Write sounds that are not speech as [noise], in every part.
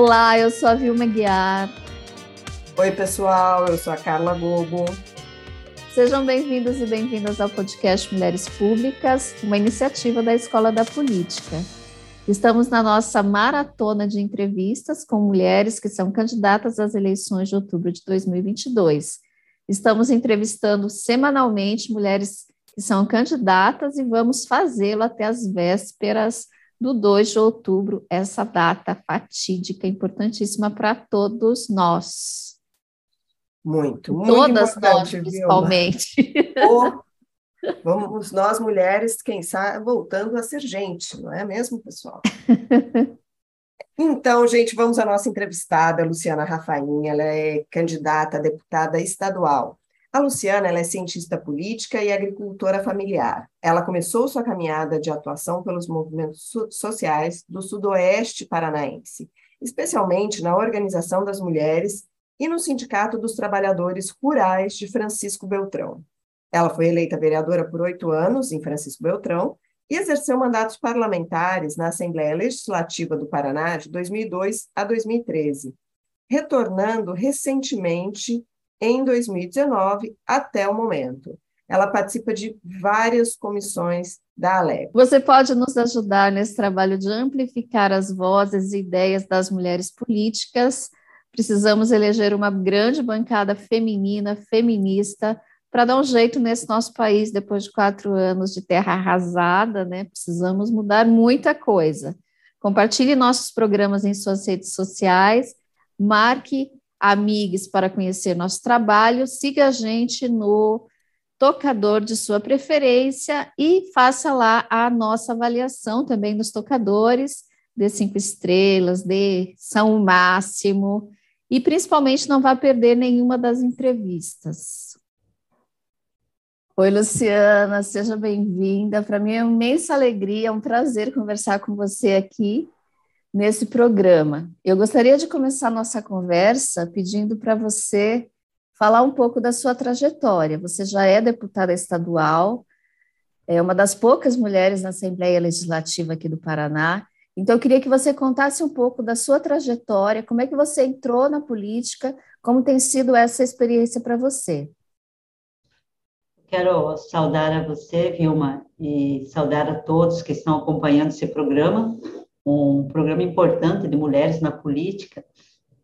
Olá, eu sou a Vilma Guiar. Oi, pessoal, eu sou a Carla Gobo. Sejam bem-vindos e bem-vindas ao podcast Mulheres Públicas, uma iniciativa da Escola da Política. Estamos na nossa maratona de entrevistas com mulheres que são candidatas às eleições de outubro de 2022. Estamos entrevistando semanalmente mulheres que são candidatas e vamos fazê-lo até as vésperas do 2 de outubro, essa data fatídica, importantíssima para todos nós. Muito, muito Todas nós, principalmente. [laughs] Oh, vamos nós mulheres, quem sabe, voltando a ser gente, não é mesmo, pessoal? [laughs] Então, gente, vamos à nossa entrevistada, Luciana Rafainha. Ela é candidata a deputada estadual a Luciana é cientista política e agricultora familiar. Ela começou sua caminhada de atuação pelos movimentos so sociais do sudoeste paranaense, especialmente na Organização das Mulheres e no Sindicato dos Trabalhadores Rurais de Francisco Beltrão. Ela foi eleita vereadora por oito anos em Francisco Beltrão e exerceu mandatos parlamentares na Assembleia Legislativa do Paraná de 2002 a 2013, retornando recentemente em 2019 até o momento. Ela participa de várias comissões da Alep. Você pode nos ajudar nesse trabalho de amplificar as vozes e ideias das mulheres políticas. Precisamos eleger uma grande bancada feminina, feminista, para dar um jeito nesse nosso país depois de quatro anos de terra arrasada, né? Precisamos mudar muita coisa. Compartilhe nossos programas em suas redes sociais, marque amigos para conhecer nosso trabalho, siga a gente no tocador de sua preferência e faça lá a nossa avaliação também nos tocadores, de cinco estrelas, de são o máximo, e principalmente não vá perder nenhuma das entrevistas. Oi, Luciana, seja bem-vinda. Para mim é uma imensa alegria, é um prazer conversar com você aqui nesse programa. Eu gostaria de começar nossa conversa pedindo para você falar um pouco da sua trajetória. Você já é deputada estadual, é uma das poucas mulheres na Assembleia Legislativa aqui do Paraná. Então, eu queria que você contasse um pouco da sua trajetória, como é que você entrou na política, como tem sido essa experiência para você. Quero saudar a você, Vilma, e saudar a todos que estão acompanhando esse programa um programa importante de mulheres na política.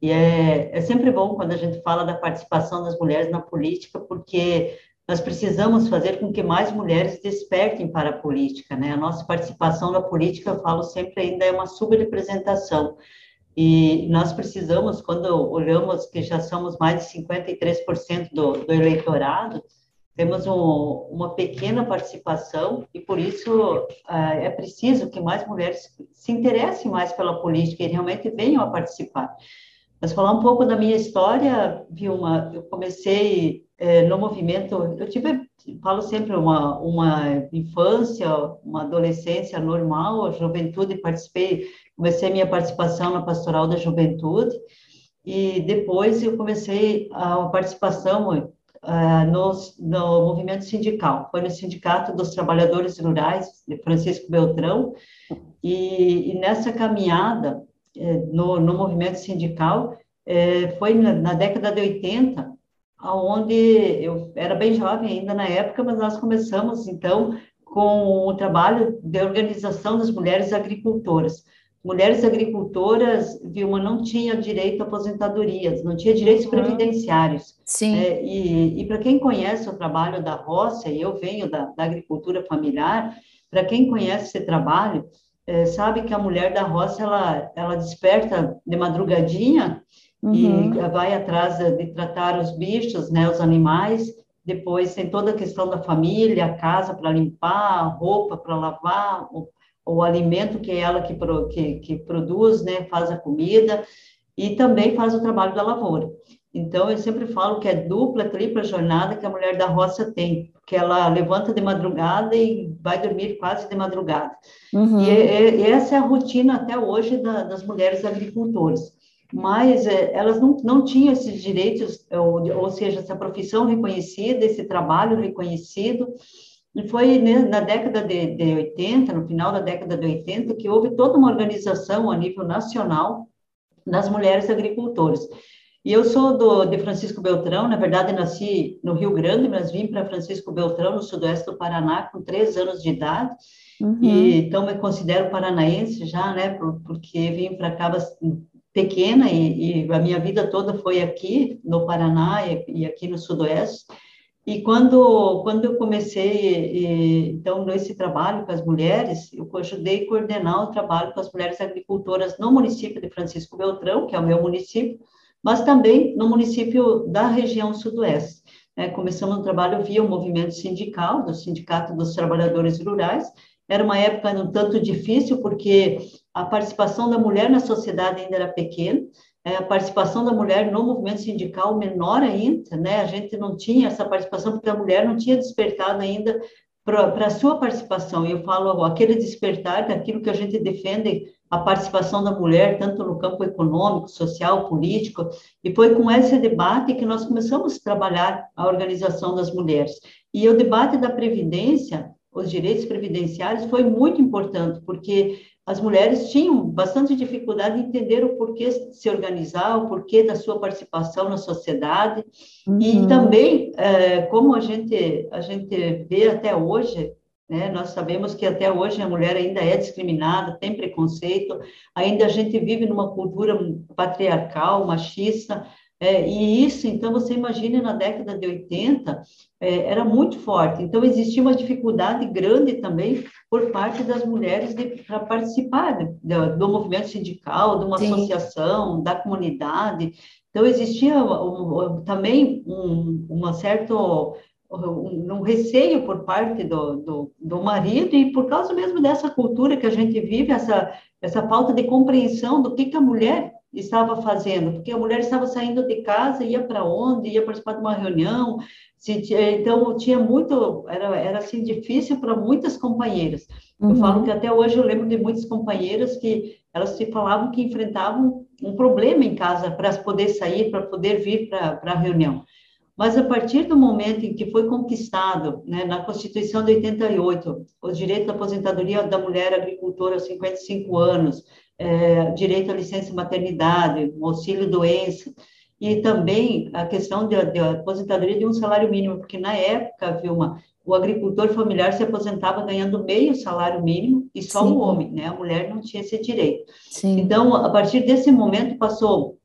E é, é sempre bom quando a gente fala da participação das mulheres na política, porque nós precisamos fazer com que mais mulheres despertem para a política, né? A nossa participação na política, eu falo sempre, ainda é uma subrepresentação. E nós precisamos, quando olhamos que já somos mais de 53% do, do eleitorado, temos um, uma pequena participação e por isso uh, é preciso que mais mulheres se interessem mais pela política e realmente venham a participar. Mas falar um pouco da minha história, Vilma, eu comecei eh, no movimento, eu tive, falo sempre, uma, uma infância, uma adolescência normal, juventude, participei, comecei minha participação na Pastoral da Juventude, e depois eu comecei a participação no, no movimento sindical. Foi no Sindicato dos Trabalhadores Rurais, de Francisco Beltrão, e, e nessa caminhada eh, no, no movimento sindical, eh, foi na, na década de 80, onde eu era bem jovem ainda na época, mas nós começamos, então, com o trabalho de organização das mulheres agricultoras mulheres agricultoras, Vilma, não tinha direito a aposentadorias, não tinha direitos uhum. previdenciários. Sim. É, e, e para quem conhece o trabalho da roça, e eu venho da, da agricultura familiar, para quem conhece esse trabalho, é, sabe que a mulher da roça, ela, ela desperta de madrugadinha uhum. e vai atrás de tratar os bichos, né, os animais, depois tem toda a questão da família, a casa para limpar, roupa para lavar, o alimento que é ela que, que, que produz, né, faz a comida e também faz o trabalho da lavoura. Então, eu sempre falo que é dupla, tripla jornada que a mulher da roça tem, porque ela levanta de madrugada e vai dormir quase de madrugada. Uhum. E, e, essa é a rotina até hoje da, das mulheres agricultoras. Mas é, elas não, não tinham esses direitos, ou, ou seja, essa profissão reconhecida, esse trabalho reconhecido, e foi né, na década de, de 80, no final da década de 80, que houve toda uma organização a nível nacional das mulheres agricultoras. E eu sou do, de Francisco Beltrão, na verdade nasci no Rio Grande, mas vim para Francisco Beltrão, no sudoeste do Paraná, com três anos de idade, uhum. e então me considero paranaense já, né, porque vim para cá pequena e, e, a minha vida toda foi aqui no Paraná e, e aqui no sudoeste, e quando, quando eu comecei, então, nesse trabalho com as mulheres, eu ajudei a coordenar o trabalho com as mulheres agricultoras no município de Francisco Beltrão, que é o meu município, mas também no município da região sudoeste. É, começamos um trabalho via o movimento sindical, do Sindicato dos Trabalhadores Rurais. Era uma época um tanto difícil, porque a participação da mulher na sociedade ainda era pequena, é, participação da mulher no movimento sindical menor ainda, né? A gente não tinha essa participação porque a mulher não tinha despertado ainda para a sua participação. Eu falo aquele despertar daquilo que a gente defende, a participação da mulher, tanto no campo econômico, social, político, e foi com esse debate que nós começamos a trabalhar a organização das mulheres. E o debate da previdência, os direitos previdenciários, foi muito importante, porque as mulheres tinham bastante dificuldade em entender o porquê de se organizar, o porquê da sua participação na sociedade, uhum. e também, é, como a gente, a gente vê até hoje, né, nós sabemos que até hoje a mulher ainda é discriminada, tem preconceito, ainda a gente vive numa cultura patriarcal, machista, é, e isso, então, você imagina na década de 80, é, era muito forte. Então, existia uma dificuldade grande também por parte das mulheres para participar de, do movimento sindical, de uma Sim. associação, da comunidade. Então, existia um, um, também um, uma certo um, receio por parte do, do, do, marido e por causa mesmo dessa cultura que a gente vive, essa, essa falta de compreensão do que, que a mulher estava fazendo, porque a mulher estava saindo de casa, ia para onde, ia participar de uma reunião, se, então tinha muito, era, era assim difícil para muitas companheiras. Uhum. Eu falo que até hoje eu lembro de muitas companheiras que elas se falavam que enfrentavam um problema em casa para poder sair, para poder vir para a reunião. Mas a partir do momento em que foi conquistado, né, na Constituição de 88, o direito da aposentadoria da mulher agricultora aos 55 anos, é, direito à licença maternidade, auxílio doença, e também a questão de aposentadoria de um salário mínimo, porque na época, Vilma, o agricultor familiar se aposentava ganhando meio salário mínimo e só Sim. o homem, né? A mulher não tinha esse direito. Sim. Então, a partir desse momento passou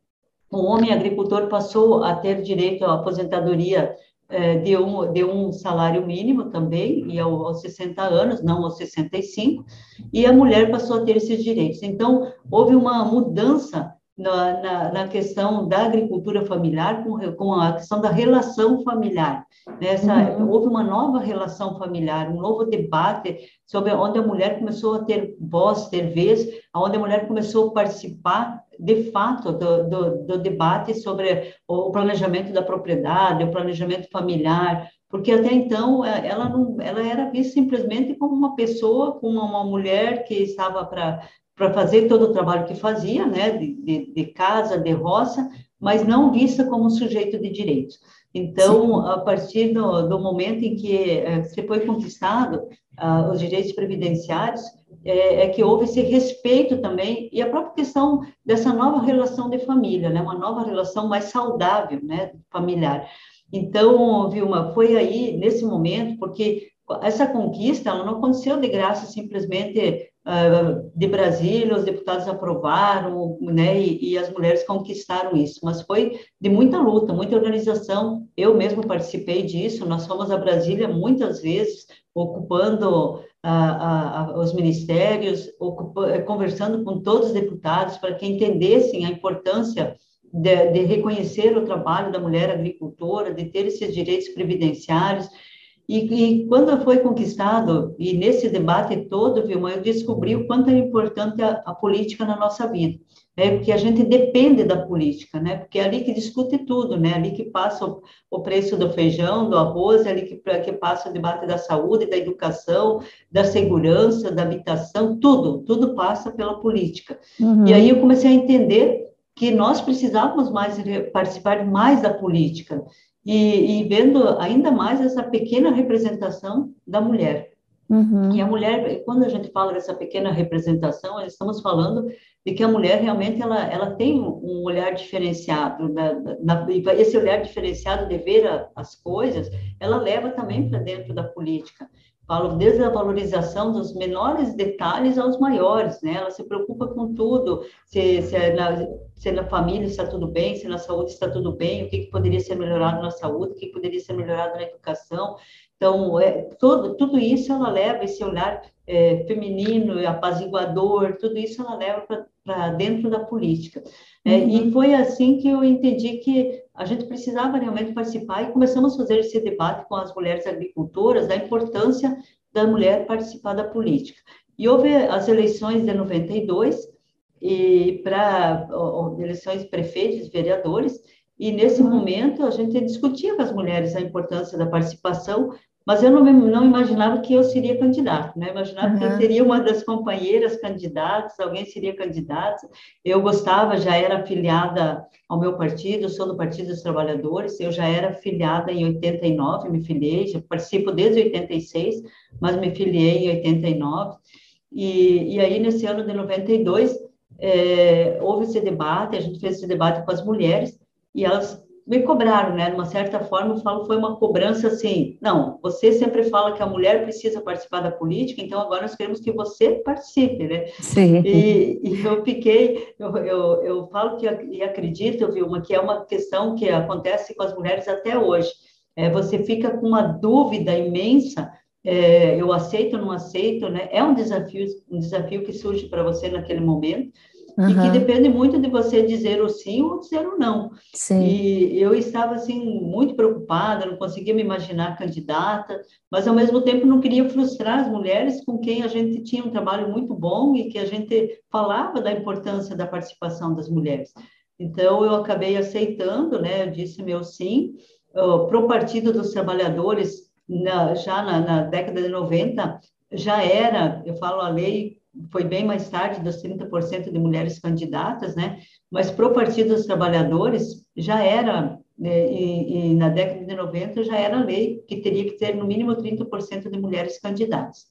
o homem agricultor passou a ter direito à aposentadoria é, de, um, de um salário mínimo também, e ao, aos 60 anos, não aos 65, e a mulher passou a ter esses direitos. Então, houve uma mudança na, na, na, questão da agricultura familiar com, com a questão da relação familiar. Nessa, uhum. Houve uma nova relação familiar, um novo debate sobre onde a mulher começou a ter voz, ter vez, onde a mulher começou a participar de fato, do, do, do debate sobre o planejamento da propriedade, o planejamento familiar, porque até então é, ela não, ela era vista simplesmente como uma pessoa, como uma mulher que estava para para fazer todo o trabalho que fazia, né, de, de, de, casa, de roça, mas não vista como sujeito de direitos. Então, Sim. a partir do, do, momento em que é, se foi conquistado uh, os direitos previdenciários, é, é, que houve esse respeito também e a própria questão dessa nova relação de família, né, uma nova relação mais saudável, né, familiar. Então, Vilma, foi aí nesse momento, porque essa conquista ela não aconteceu de graça simplesmente uh, de Brasília, os deputados aprovaram, né, e, e, as mulheres conquistaram isso, mas foi de muita luta, muita organização. Eu mesmo participei disso. Nós fomos a Brasília muitas vezes, ocupando a, a, os ministérios, ocupa, conversando com todos os deputados para que entendessem a importância de, de, reconhecer o trabalho da mulher agricultora, de ter esses direitos previdenciários. E, e, quando foi conquistado, e nesse debate todo, Vilma, eu descobri o quanto é importante a, a política na nossa vida né? porque a gente depende da política, né? Porque é ali que discute tudo, né? Ali que passa o, o preço do feijão, do arroz, é ali que, que passa o debate da saúde, da educação, da segurança, da habitação, tudo, tudo passa pela política. Uhum. E aí eu comecei a entender que nós precisávamos mais participar mais da política e, e vendo ainda mais essa pequena representação da mulher. Uhum. E a mulher, quando a gente fala dessa pequena representação, estamos falando de que a mulher realmente ela, ela tem um olhar diferenciado, na, na, esse olhar diferenciado de ver a, as coisas, ela leva também para dentro da política. Falo desde a valorização dos menores detalhes aos maiores, né? Ela se preocupa com tudo, se, se, é na, se na família está tudo bem, se na saúde está tudo bem, o que, que poderia ser melhorado na saúde, o que, que poderia ser melhorado na educação. Então, é, todo, tudo isso ela leva, esse olhar é, feminino, apaziguador, tudo isso ela leva para dentro da política. É, uhum. E foi assim que eu entendi que a gente precisava realmente participar e começamos a fazer esse debate com as mulheres agricultoras da importância da mulher participar da política. E houve as eleições de 92, e para eleições prefeitos e vereadores, e nesse uhum. momento a gente discutia com as mulheres a importância da participação, mas eu não, não imaginava que eu seria candidata, né? Imaginava uhum. que eu seria uma das companheiras candidatas, alguém seria candidata. Eu gostava, já era afiliada ao meu partido, sou do Partido dos Trabalhadores, eu já era filiada em 89, me filiei, já participo desde 86, mas me filiei em 89. E, e aí, nesse ano de 92, é, houve esse debate, a gente fez esse debate com as mulheres, e elas me cobraram, né? De uma certa forma, eu falo, foi uma cobrança assim, não, você sempre fala que a mulher precisa participar da política, então agora nós queremos que você participe, né? Sim. E, e eu fiquei, eu, eu, eu falo que, e acredito, Vilma, que é uma questão que acontece com as mulheres até hoje. É, você fica com uma dúvida imensa, é, eu aceito ou não aceito, né? É um desafio, um desafio que surge para você naquele momento, Uhum. E que depende muito de você dizer o sim ou dizer o não. Sim. E eu estava, assim, muito preocupada, não conseguia me imaginar candidata, mas, ao mesmo tempo, não queria frustrar as mulheres com quem a gente tinha um trabalho muito bom e que a gente falava da importância da participação das mulheres. Então, eu acabei aceitando, né, eu disse meu sim, uh, para o Partido dos Trabalhadores, na, já na, na década de 90, já era, eu falo a lei foi bem mais tarde dos 30% de mulheres candidatas, né? Mas para o Partido dos Trabalhadores já era, né, e, e, na década de 90 já era lei que teria que ter no mínimo 30% de mulheres candidatas.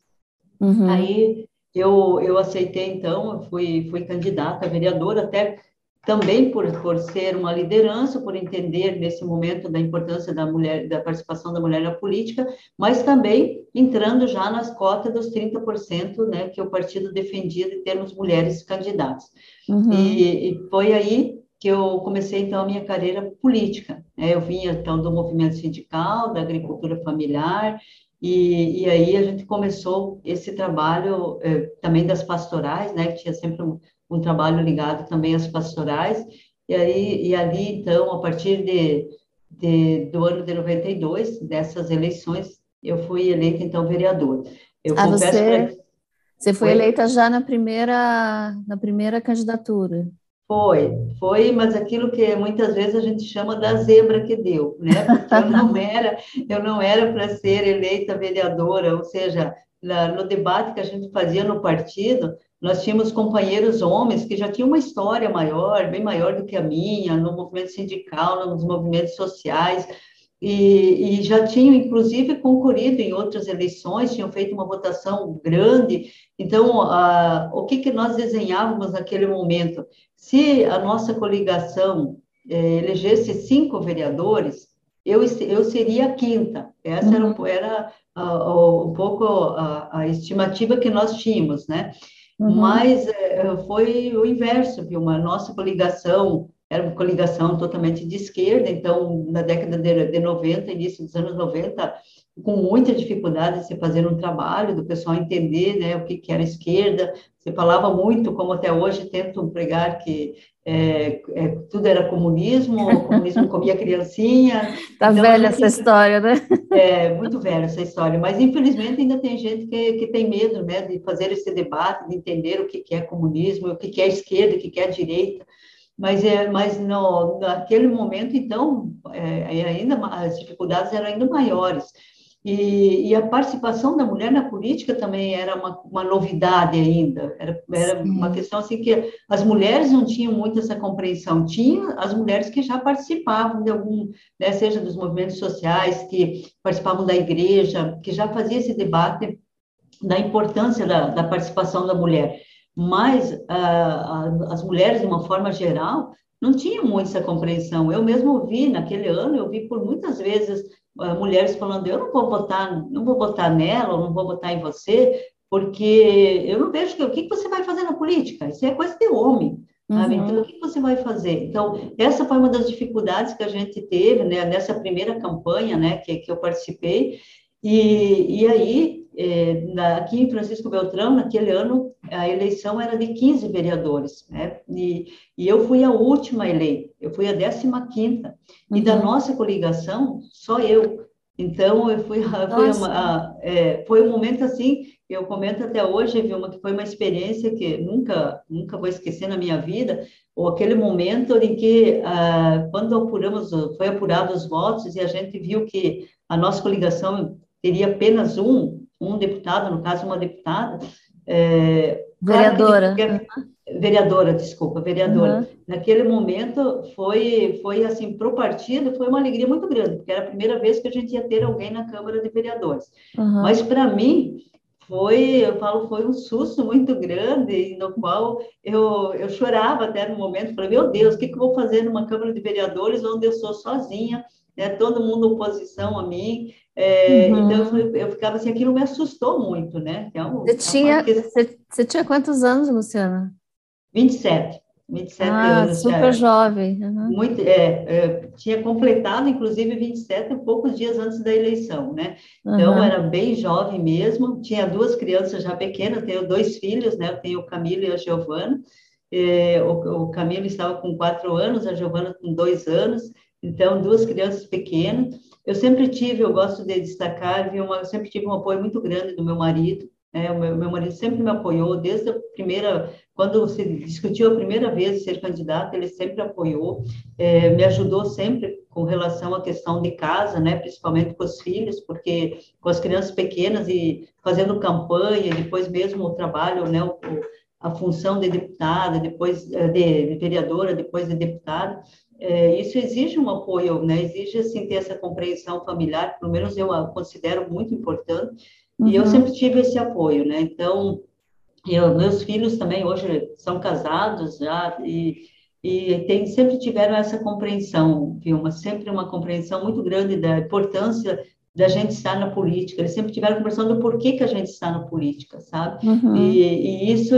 Uhum. Aí eu, eu aceitei, então, eu fui, fui candidata a vereadora, até também por, por ser uma liderança, por entender nesse momento da importância da mulher, da participação da mulher na política, mas também entrando já nas cotas dos 30%, né, que o partido defendia de termos mulheres candidatas. Uhum. E, e, foi aí que eu comecei, então, a minha carreira política. Né? Eu vinha, então, do movimento sindical, da agricultura familiar, e, e aí a gente começou esse trabalho eh, também das pastorais, né, que tinha sempre um, um trabalho ligado também às pastorais, e, aí, e ali, então, a partir de, de, do ano de 92, dessas eleições, eu fui eleita, então, vereadora. Eu ah, você, pra... você foi, foi eleita já na primeira, na primeira candidatura? Foi, foi, mas aquilo que muitas vezes a gente chama da zebra que deu, né? Porque eu não [laughs] era, eu não era para ser eleita vereadora, ou seja, no debate que a gente fazia no partido, nós tínhamos companheiros homens que já tinham uma história maior, bem maior do que a minha, no movimento sindical, nos movimentos sociais, e, e, já tinham, inclusive, concorrido em outras eleições, tinham feito uma votação grande. Então, a, o que, que nós desenhávamos naquele momento? Se a nossa coligação eh, elegesse cinco vereadores, eu, eu seria a quinta. Essa uhum. era, era uh, um pouco a, a estimativa que nós tínhamos, né? Uhum. Mas é, foi o inverso, viu? Uma nossa coligação era uma coligação totalmente de esquerda, então, na década de, de 90, início dos anos 90, com muita dificuldade de se fazer um trabalho, do pessoal entender né, o que, que era esquerda. Você falava muito, como até hoje tentam pregar que é, é, tudo era comunismo, o comunismo comia criancinha. Tá então, velha essa história, né? É, muito velha essa história, mas infelizmente ainda tem gente que, que tem medo né, de fazer esse debate, de entender o que, que é comunismo, o que, que é esquerda, o que, que é direita mas é mas no, naquele momento então é, ainda as dificuldades eram ainda maiores e, e, a participação da mulher na política também era uma, uma novidade ainda. Era, era uma questão assim que as mulheres não tinham muito essa compreensão. Tinha as mulheres que já participavam de algum, né, seja dos movimentos sociais, que participavam da igreja, que já fazia esse debate da importância da, da participação da mulher. mas uh, as mulheres, de uma forma geral, não tinham muito essa compreensão. Eu mesmo vi, naquele ano, eu vi por muitas vezes mulheres falando, eu não vou votar, não vou votar nela, ou não vou votar em você, porque eu não vejo que, o que você vai fazer na política, isso é coisa de homem. Sabe? Uhum. Então, o que você vai fazer? Então, essa foi uma das dificuldades que a gente teve né, nessa primeira campanha né, que, que eu participei. E, e aí, é, na, aqui em Francisco Beltrão, naquele ano, a eleição era de 15 vereadores, né? E, e eu fui a última eleita, eu fui a 15 quinta. E da uhum. nossa coligação, só eu. Então, eu fui, foi, uma, é, foi um momento assim eu comento até hoje, Vilma, que foi uma experiência que nunca, nunca vou esquecer na minha vida, ou aquele momento em que, ah, quando apuramos, foi apurado os votos e a gente viu que a nossa coligação teria apenas um, um deputado, no caso, uma deputada. É, vereadora. Vereadora, desculpa, vereadora. Uhum. Naquele momento foi, foi assim, para o partido, foi uma alegria muito grande, porque era a primeira vez que a gente ia ter alguém na Câmara de Vereadores. Uhum. Mas, para mim, foi, eu falo, foi um susto muito grande, no qual eu, eu chorava até no momento, falei, meu Deus, o que, que eu vou fazer numa Câmara de Vereadores onde eu sou sozinha, né, todo mundo oposição a mim, é, uhum. então eu, ficava assim, aquilo me assustou muito, né? É um, você, tinha, que... você, você tinha quantos anos, Luciana? 27. 27 ah, anos. Super jovem. Uhum. Muito, é, é, tinha completado, inclusive, 27 poucos dias antes da eleição, né? Então, uhum. era bem jovem mesmo. Tinha duas crianças já pequenas, tenho dois filhos, né? Eu tenho o Camilo e a Giovana. É, o, o Camilo estava com quatro anos, a Giovana com dois anos. Então, duas crianças pequenas. Eu sempre tive, eu gosto de destacar, eu sempre tive um apoio muito grande do meu marido, é, o meu, meu, marido sempre me apoiou, desde a primeira, quando se discutiu a primeira vez ser candidato, ele sempre apoiou, é, me ajudou sempre com relação à questão de casa, né, principalmente com os filhos, porque com as crianças pequenas e fazendo campanha, depois mesmo o trabalho, né, o, a função de deputada, depois é, de, de vereadora, depois de deputada, é, isso exige um apoio, né, exige, assim, ter essa compreensão familiar, pelo menos eu a considero muito importante, Uhum. E eu uhum. sempre tive esse apoio, né? Então, eu, meus filhos também hoje são casados já e, e tem, sempre tiveram essa compreensão, Vilma, sempre uma compreensão muito grande da importância da gente estar na política. Eles sempre tiveram compreensão do porquê que a gente está na política, sabe? Uhum. E, e, isso,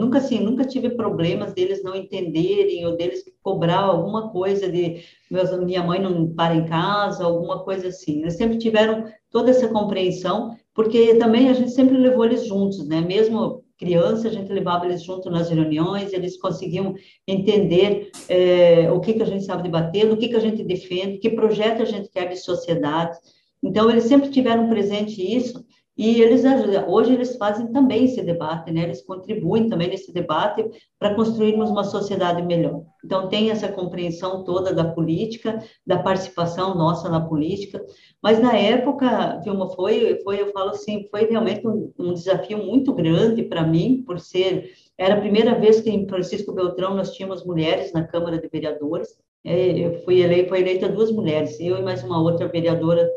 nunca assim, nunca tive problemas deles não entenderem ou deles cobrar alguma coisa de meus, minha mãe não para em casa, alguma coisa assim. Eles sempre tiveram toda essa compreensão porque também a gente sempre levou eles juntos, né? Mesmo criança, a gente levava eles juntos nas reuniões, eles conseguiam entender é, o que, que a gente estava debatendo, o que, que a gente defende, que projeto a gente quer de sociedade. Então, eles sempre tiveram presente isso, e eles hoje eles fazem também esse debate, né? Eles contribuem também nesse debate para construirmos uma sociedade melhor. Então tem essa compreensão toda da política, da participação nossa na política. Mas na época, Vilma, foi, foi eu falo assim, foi realmente um, um desafio muito grande para mim, por ser era a primeira vez que em Francisco Beltrão nós tínhamos mulheres na Câmara de Vereadores. É, eu fui eleita, foi eleita duas mulheres, eu e mais uma outra vereadora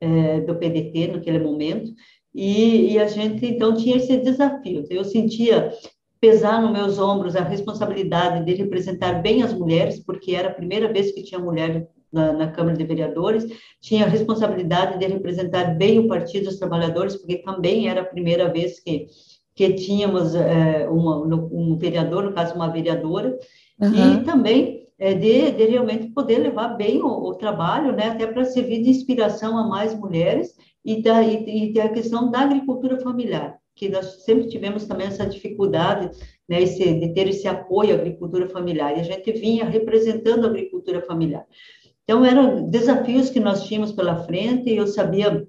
é, do PDT naquele momento. E, e a gente, então, tinha esse desafio. Eu sentia pesar nos meus ombros a responsabilidade de representar bem as mulheres, porque era a primeira vez que tinha mulher na, na, Câmara de Vereadores, tinha a responsabilidade de representar bem o Partido dos Trabalhadores, porque também era a primeira vez que, que tínhamos é, uma, um vereador, no caso, uma vereadora, uhum. e também é, de, de, realmente poder levar bem o, o trabalho, né, até para servir de inspiração a mais mulheres, e da, e, e a questão da agricultura familiar, que nós sempre tivemos também essa dificuldade né, esse, de ter esse apoio à agricultura familiar, e a gente vinha representando a agricultura familiar. Então, eram desafios que nós tínhamos pela frente, e eu sabia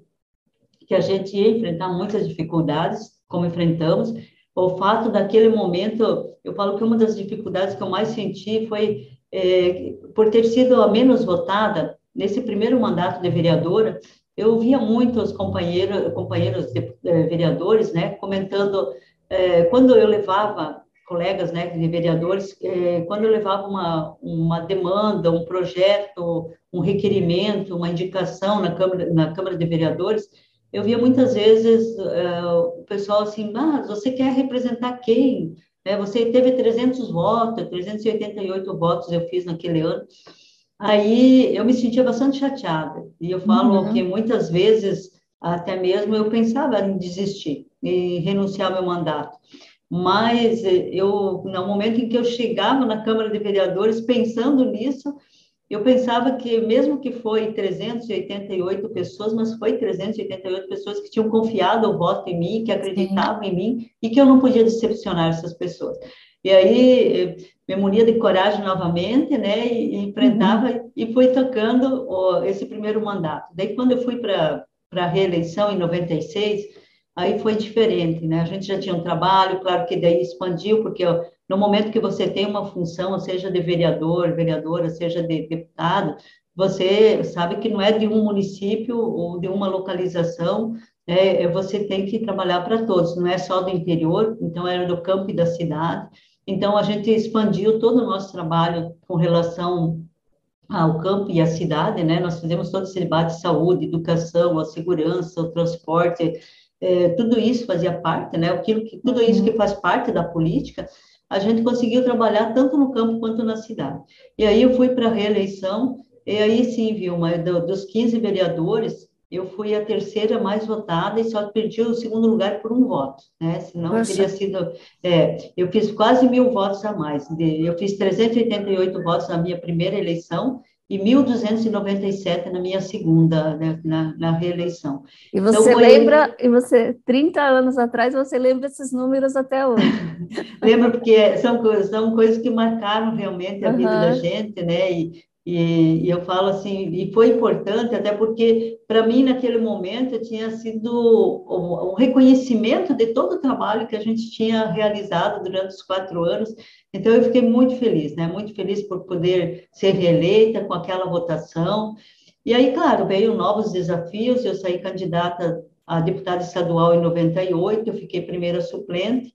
que a gente ia enfrentar muitas dificuldades, como enfrentamos. O fato daquele momento, eu falo que uma das dificuldades que eu mais senti foi é, por ter sido a menos votada, nesse primeiro mandato de vereadora, eu via muitos companheiros, companheiros de, eh, vereadores, né, comentando eh, quando eu levava colegas, né, de vereadores, eh, quando eu levava uma, uma demanda, um projeto, um requerimento, uma indicação na Câmara, na Câmara de Vereadores, eu via muitas vezes o pessoal assim, mas você quer representar quem? É, você teve 300 votos, 388 votos eu fiz naquele ano. Aí eu me sentia bastante chateada. E eu falo uhum. que muitas vezes, até mesmo, eu pensava em desistir e renunciar ao meu mandato. Mas eu, no momento em que eu chegava na Câmara de Vereadores, pensando nisso, eu pensava que, mesmo que foi 388 pessoas, mas foi 388 pessoas que tinham confiado o voto em mim, que acreditavam em mim, e que eu não podia decepcionar essas pessoas. E aí, me munia de coragem novamente, né, e, enfrentava uhum. e fui tocando ó, esse primeiro mandato. Daí, quando eu fui para a reeleição, em 96, aí foi diferente, né, a gente já tinha um trabalho, claro que daí expandiu, porque ó, no momento que você tem uma função, seja de vereador, vereadora, seja de deputado, você sabe que não é de um município ou de uma localização, é, é você tem que trabalhar para todos, não é só do interior, então era do campo e da cidade. Então a gente expandiu todo o nosso trabalho com relação ao campo e à cidade, né? Nós fizemos todo esse debate de saúde, educação, a segurança, o transporte, é, tudo isso fazia parte, né? Aquilo que tudo isso que faz parte da política a gente conseguiu trabalhar tanto no campo quanto na cidade. E aí eu fui para a reeleição, e aí sim, viu, mas dos 15 vereadores, eu fui a terceira mais votada e só perdi o segundo lugar por um voto, né? Senão Nossa. teria sido. É, eu fiz quase mil votos a mais. Eu fiz 388 votos na minha primeira eleição e 1.297 na minha segunda, né, na, na, reeleição. E então, você então, lembra, e você, 30 anos atrás, você lembra esses números até hoje? [laughs] Lembro, porque são, são coisas que marcaram realmente a uhum. vida da gente, né, e, e, e, eu falo assim, e foi importante, até porque, para mim, naquele momento, tinha sido o, o, reconhecimento de todo o trabalho que a gente tinha realizado durante os quatro anos. Então, eu fiquei muito feliz, né? Muito feliz por poder ser reeleita com aquela votação. E aí, claro, veio novos desafios. Eu saí candidata a deputada estadual em 98, eu fiquei primeira suplente.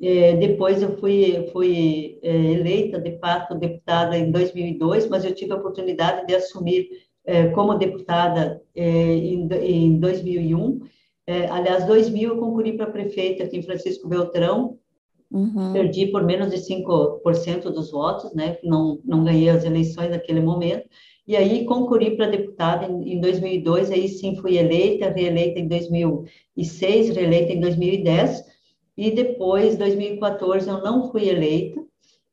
É, depois eu fui, fui é, eleita, de fato, deputada em 2002, mas eu tive a oportunidade de assumir é, como deputada é, em, em 2001. É, aliás, 2000 eu concorri para prefeita aqui em Francisco Beltrão, uhum. perdi por menos de 5% dos votos, né? não, não ganhei as eleições naquele momento. E aí concorri para deputada em, em 2002, aí sim fui eleita, reeleita em 2006, reeleita em 2010, e depois, 2014, eu não fui eleita.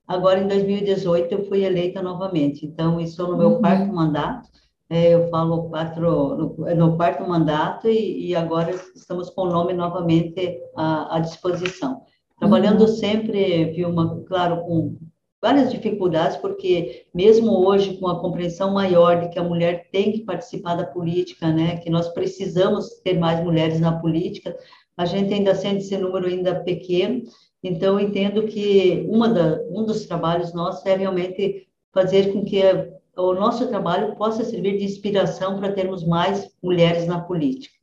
Agora, em 2018, eu fui eleita novamente. Então, estou no meu uhum. quarto mandato. É, eu falo quatro, no, no quarto mandato e, e, agora estamos com o nome novamente à, à disposição. Trabalhando uhum. sempre, Vilma, claro, com várias dificuldades, porque mesmo hoje, com a compreensão maior de que a mulher tem que participar da política, né, que nós precisamos ter mais mulheres na política, a gente ainda sente esse número ainda pequeno, então entendo que uma da, um dos trabalhos nossos é realmente fazer com que o nosso trabalho possa servir de inspiração para termos mais mulheres na política.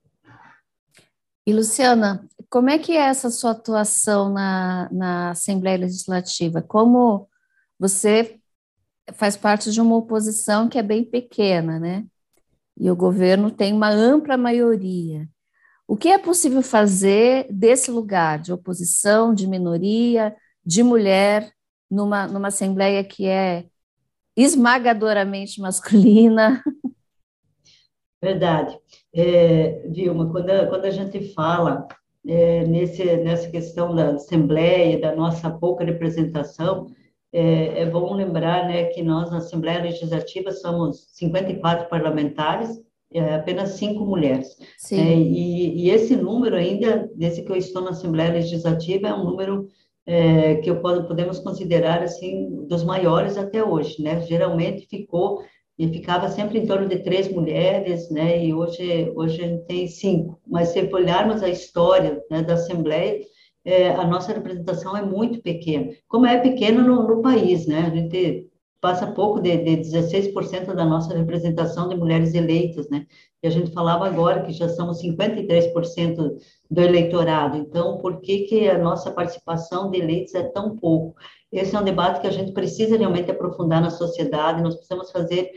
E Luciana, como é que é essa sua atuação na, na Assembleia Legislativa? Como você faz parte de uma oposição que é bem pequena, né? E o governo tem uma ampla maioria. O que é possível fazer desse lugar de oposição, de minoria, de mulher, numa, numa Assembleia que é esmagadoramente masculina? Verdade. É, Vilma, quando a, quando a gente fala é, nesse, nessa questão da Assembleia, da nossa pouca representação, é, é, bom lembrar né, que nós, na Assembleia Legislativa, somos 54 parlamentares, é, apenas cinco mulheres. É, e, e, esse número ainda, desde que eu estou na Assembleia Legislativa, é um número é, que eu podemos considerar assim dos maiores até hoje, né? Geralmente ficou e ficava sempre em torno de três mulheres, né? E hoje hoje a gente tem cinco. Mas se olharmos a história né, da Assembleia, é, a nossa representação é muito pequena. Como é pequena no, no país, né? A gente passa pouco de, de 16% da nossa representação de mulheres eleitas, né? E a gente falava agora que já somos 53% do eleitorado. Então, por que que a nossa participação de eleitos é tão pouco? Esse é um debate que a gente precisa realmente aprofundar na sociedade. Nós precisamos fazer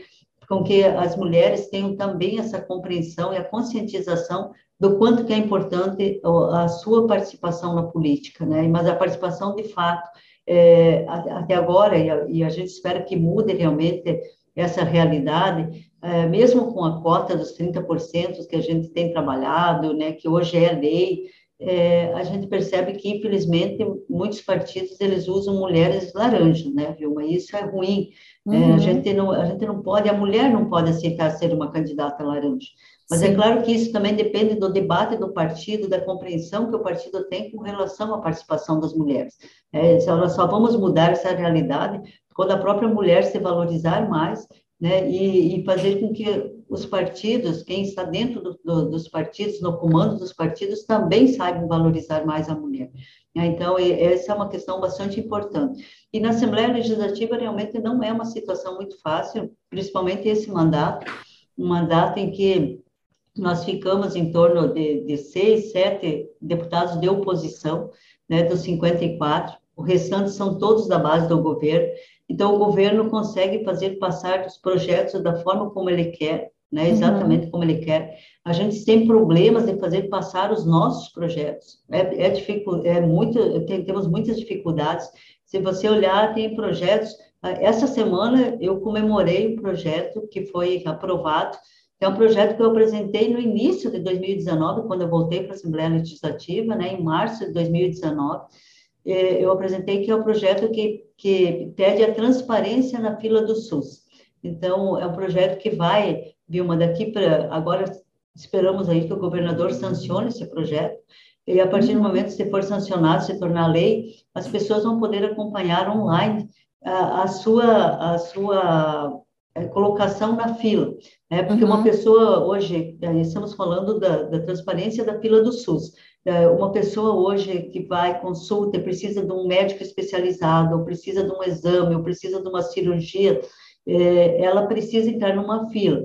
com que as mulheres tenham também essa compreensão e a conscientização do quanto que é importante a sua participação na política, né? Mas a participação de fato é, até agora e a, e a, gente espera que mude realmente essa realidade, é, mesmo com a cota dos 30% que a gente tem trabalhado, né? Que hoje é lei, é, a gente percebe que infelizmente muitos partidos eles usam mulheres laranjas, né, Vilma? Isso é ruim. Uhum. É, a uhum. gente não, a gente não pode, a mulher não pode aceitar ser uma candidata laranja. Mas é Sim. é claro que isso também depende do debate do partido, da compreensão que o partido tem com relação à participação das mulheres. É, nós só vamos mudar essa realidade quando a própria mulher se valorizar mais né, e, e fazer com que os partidos, quem está dentro do, do, dos partidos, no comando dos partidos, também saibam valorizar mais a mulher. Então, essa é uma questão bastante importante. E na Assembleia Legislativa, realmente não é uma situação muito fácil, principalmente esse mandato, um mandato em que nós ficamos em torno de, de seis, sete deputados de oposição, né, dos 54, o restante são todos da base do governo, então o governo consegue fazer passar os projetos da forma como ele quer, né, uhum. exatamente uhum. como ele quer. A gente tem problemas de fazer passar os nossos projetos, é, é, dificu é muito, tem, temos muitas dificuldades, se você olhar, tem projetos, ah, essa semana eu comemorei um projeto que foi aprovado, é um projeto que eu apresentei no início de 2019, quando eu voltei para a Assembleia Legislativa, né, em março de 2019. É, eu apresentei que é um projeto que, que pede a transparência na fila do SUS. Então, é um projeto que vai, Vilma, daqui para. Agora, esperamos aí que o governador sancione esse projeto. E a partir do momento que se for sancionado, se tornar lei, as pessoas vão poder acompanhar online a, a sua, a sua é, colocação na fila, né? Porque uhum. uma pessoa hoje, estamos falando da, da, transparência da fila do SUS. É, uma pessoa hoje que vai consulta, precisa de um médico especializado, ou precisa de um exame, ou precisa de uma cirurgia, ela precisa entrar numa fila.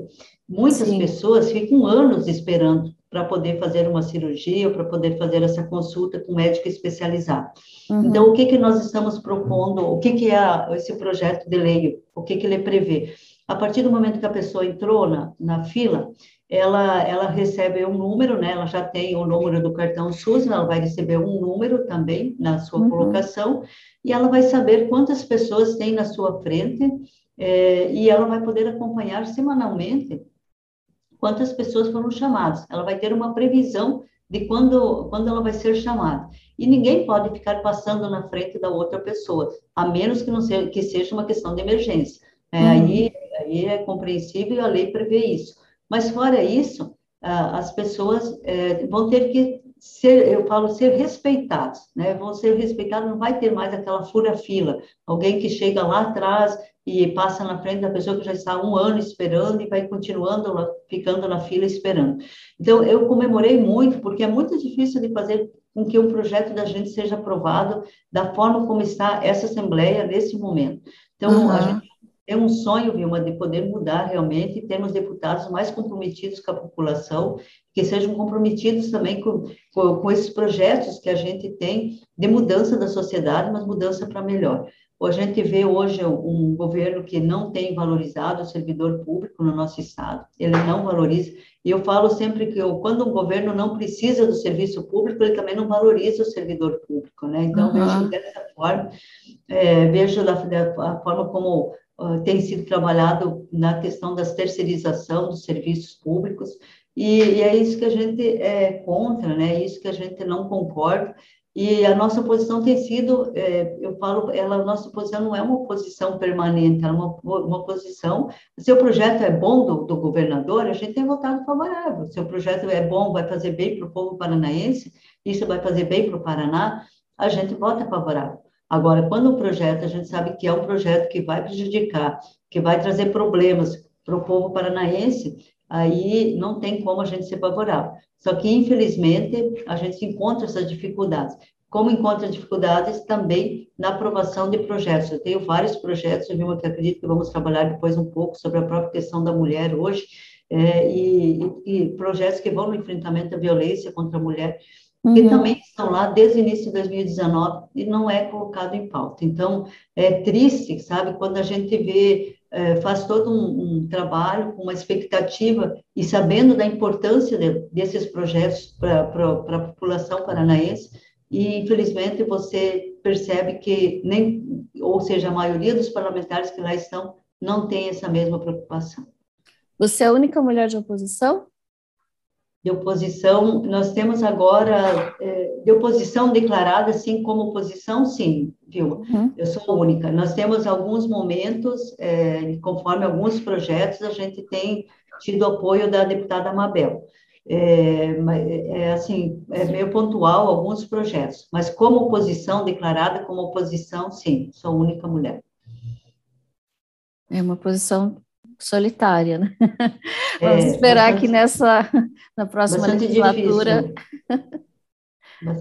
Muitas Sim. pessoas ficam anos esperando para poder fazer uma cirurgia, para poder fazer essa consulta com um médico especializado. Uhum. Então, o que que nós estamos propondo? O que que é esse projeto de lei? O que que ele prevê? A partir do momento que a pessoa entrou na, na fila, ela, ela recebe um número, né? Ela já tem o número do cartão SUS, ela vai receber um número também na sua uhum. colocação, e ela vai saber quantas pessoas tem na sua frente, é, e ela vai poder acompanhar semanalmente quantas pessoas foram chamadas. Ela vai ter uma previsão de quando, quando ela vai ser chamada. E ninguém pode ficar passando na frente da outra pessoa, a menos que não seja, que seja uma questão de emergência. É, uhum. aí, aí é compreensível e a lei prevê isso. Mas fora isso, as pessoas é, vão ter que ser, eu falo, ser respeitados, né? Vão ser respeitados, não vai ter mais aquela fura-fila, alguém que chega lá atrás e passa na frente da pessoa que já está um ano esperando e vai continuando lá, ficando na fila esperando. Então, eu comemorei muito, porque é muito difícil de fazer com que um projeto da gente seja aprovado da forma como está essa Assembleia nesse momento. Então, uhum. a gente é um sonho, Vilma, de poder mudar realmente e termos deputados mais comprometidos com a população, que sejam comprometidos também com, com, com esses projetos que a gente tem de mudança da sociedade, mas mudança para melhor. A gente vê hoje um governo que não tem valorizado o servidor público no nosso estado, ele não valoriza. E eu falo sempre que eu, quando um governo não precisa do serviço público, ele também não valoriza o servidor público, né? Então, uhum. vejo dessa forma, é, vejo da, da forma como tem sido trabalhado na questão das terceirização dos serviços públicos, e, e, é isso que a gente é contra, né? É isso que a gente não concorda. E a nossa posição tem sido, é, eu falo, ela, a nossa posição não é uma posição permanente, é uma, uma posição. Se o projeto é bom do, do governador, a gente tem votado favorável. Se o projeto é bom, vai fazer bem para o povo paranaense, isso vai fazer bem para o Paraná, a gente vota favorável. Agora, quando o projeto, a gente sabe que é um projeto que vai prejudicar, que vai trazer problemas para o povo paranaense, aí não tem como a gente ser favorável. Só que, infelizmente, a gente encontra essas dificuldades. Como encontra dificuldades também na aprovação de projetos. Eu tenho vários projetos, eu que acredito que vamos trabalhar depois um pouco sobre a própria questão da mulher hoje, é, e, e, projetos que vão no enfrentamento da violência contra a mulher uhum. que também estão lá desde o início de 2019 e não é colocado em pauta. Então, é triste, sabe, quando a gente vê é, faz todo um, um, trabalho com uma expectativa e sabendo da importância de, desses projetos para a população paranaense, e infelizmente você percebe que nem, ou seja, a maioria dos parlamentares que lá estão não tem essa mesma preocupação. Você é a única mulher de oposição? De oposição, nós temos agora, é, de oposição declarada, assim como oposição, sim, viu? Uhum. Eu sou a única. Nós temos alguns momentos, é, conforme alguns projetos, a gente tem tido apoio da deputada Mabel. É, é, assim, é meio pontual alguns projetos, mas como oposição declarada como oposição, sim, sou a única mulher. É uma posição solitária, né? [laughs] É, Vamos esperar bastante, que nessa, [laughs] na próxima legislatura...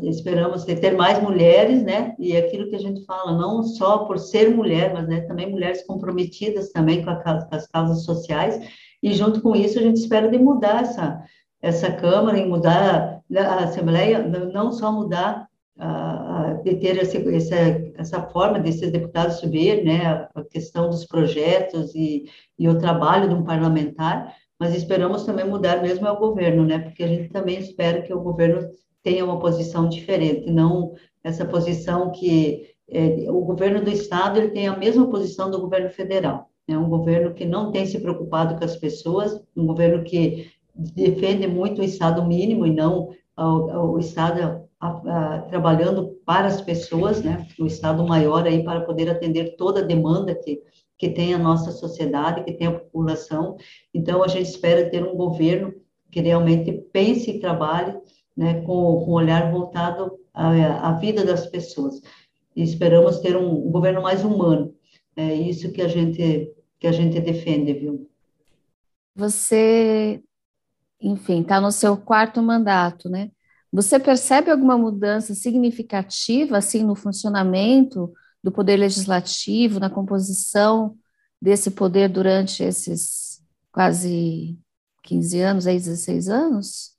Esperamos ter mais mulheres, né? E aquilo que a gente fala, não só por ser mulher, mas né, também mulheres comprometidas também com, a, com as causas sociais. E junto com isso, a gente espera de mudar essa, essa Câmara e mudar a Assembleia, não só mudar de ter essa, essa, essa forma desses deputados subir, né, a questão dos projetos e, e o trabalho de um parlamentar, mas esperamos também mudar mesmo ao governo, né, porque a gente também espera que o governo tenha uma posição diferente, não essa posição que é, o governo do estado ele tem a mesma posição do governo federal, é né, um governo que não tem se preocupado com as pessoas, um governo que defende muito o estado mínimo e não o, o estado a, a, trabalhando para as pessoas, né, o Estado maior aí para poder atender toda a demanda que, que tem a nossa sociedade, que tem a população. Então, a gente espera ter um governo que realmente pense e trabalhe né, com, com olhar voltado à, à vida das pessoas. E esperamos ter um, um governo mais humano. É isso que a gente que a gente defende, viu? Você, enfim, está no seu quarto mandato, né? Você percebe alguma mudança significativa assim no funcionamento do poder legislativo, na composição desse poder durante esses quase 15 anos, aí 16 anos?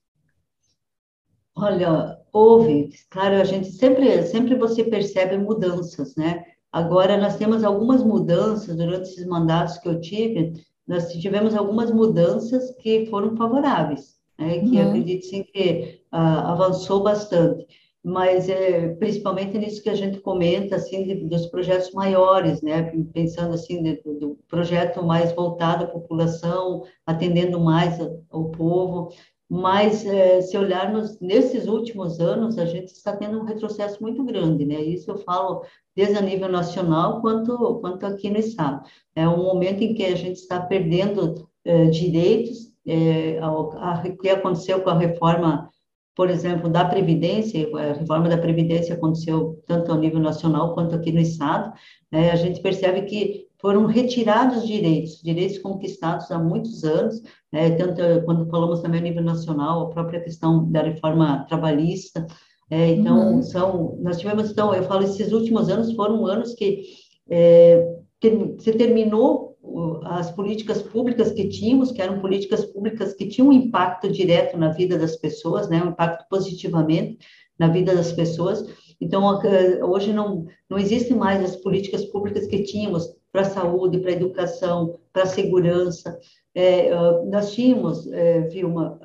Olha, houve, claro, a gente sempre, sempre você percebe mudanças, né? Agora nós temos algumas mudanças durante esses mandatos que eu tive, nós tivemos algumas mudanças que foram favoráveis né, que uhum. acredito sim que uh, avançou bastante, mas é, principalmente nisso que a gente comenta, assim, de, dos projetos maiores, né, pensando assim, de, do projeto mais voltado à população, atendendo mais ao povo, mas é, se olharmos nesses últimos anos, a gente está tendo um retrocesso muito grande, né? Isso eu falo desde a nível nacional quanto quanto aqui no estado. É um momento em que a gente está perdendo é, direitos é, que aconteceu com a reforma, por exemplo, da Previdência, a reforma da Previdência aconteceu tanto ao nível nacional quanto aqui no Estado, né, a gente percebe que foram retirados direitos, direitos conquistados há muitos anos, né, tanto quando falamos também a nível nacional, a própria questão da reforma trabalhista, é, então, uhum. são, nós tivemos, então, eu falo, esses últimos anos foram anos que, é, que se terminou as políticas públicas que tínhamos, que eram políticas públicas que tinham um impacto direto na vida das pessoas, né, um impacto positivamente na vida das pessoas. Então, hoje não, não existem mais as políticas públicas que tínhamos para a saúde, para a educação, para a segurança. É, nós tínhamos, é, Vilma,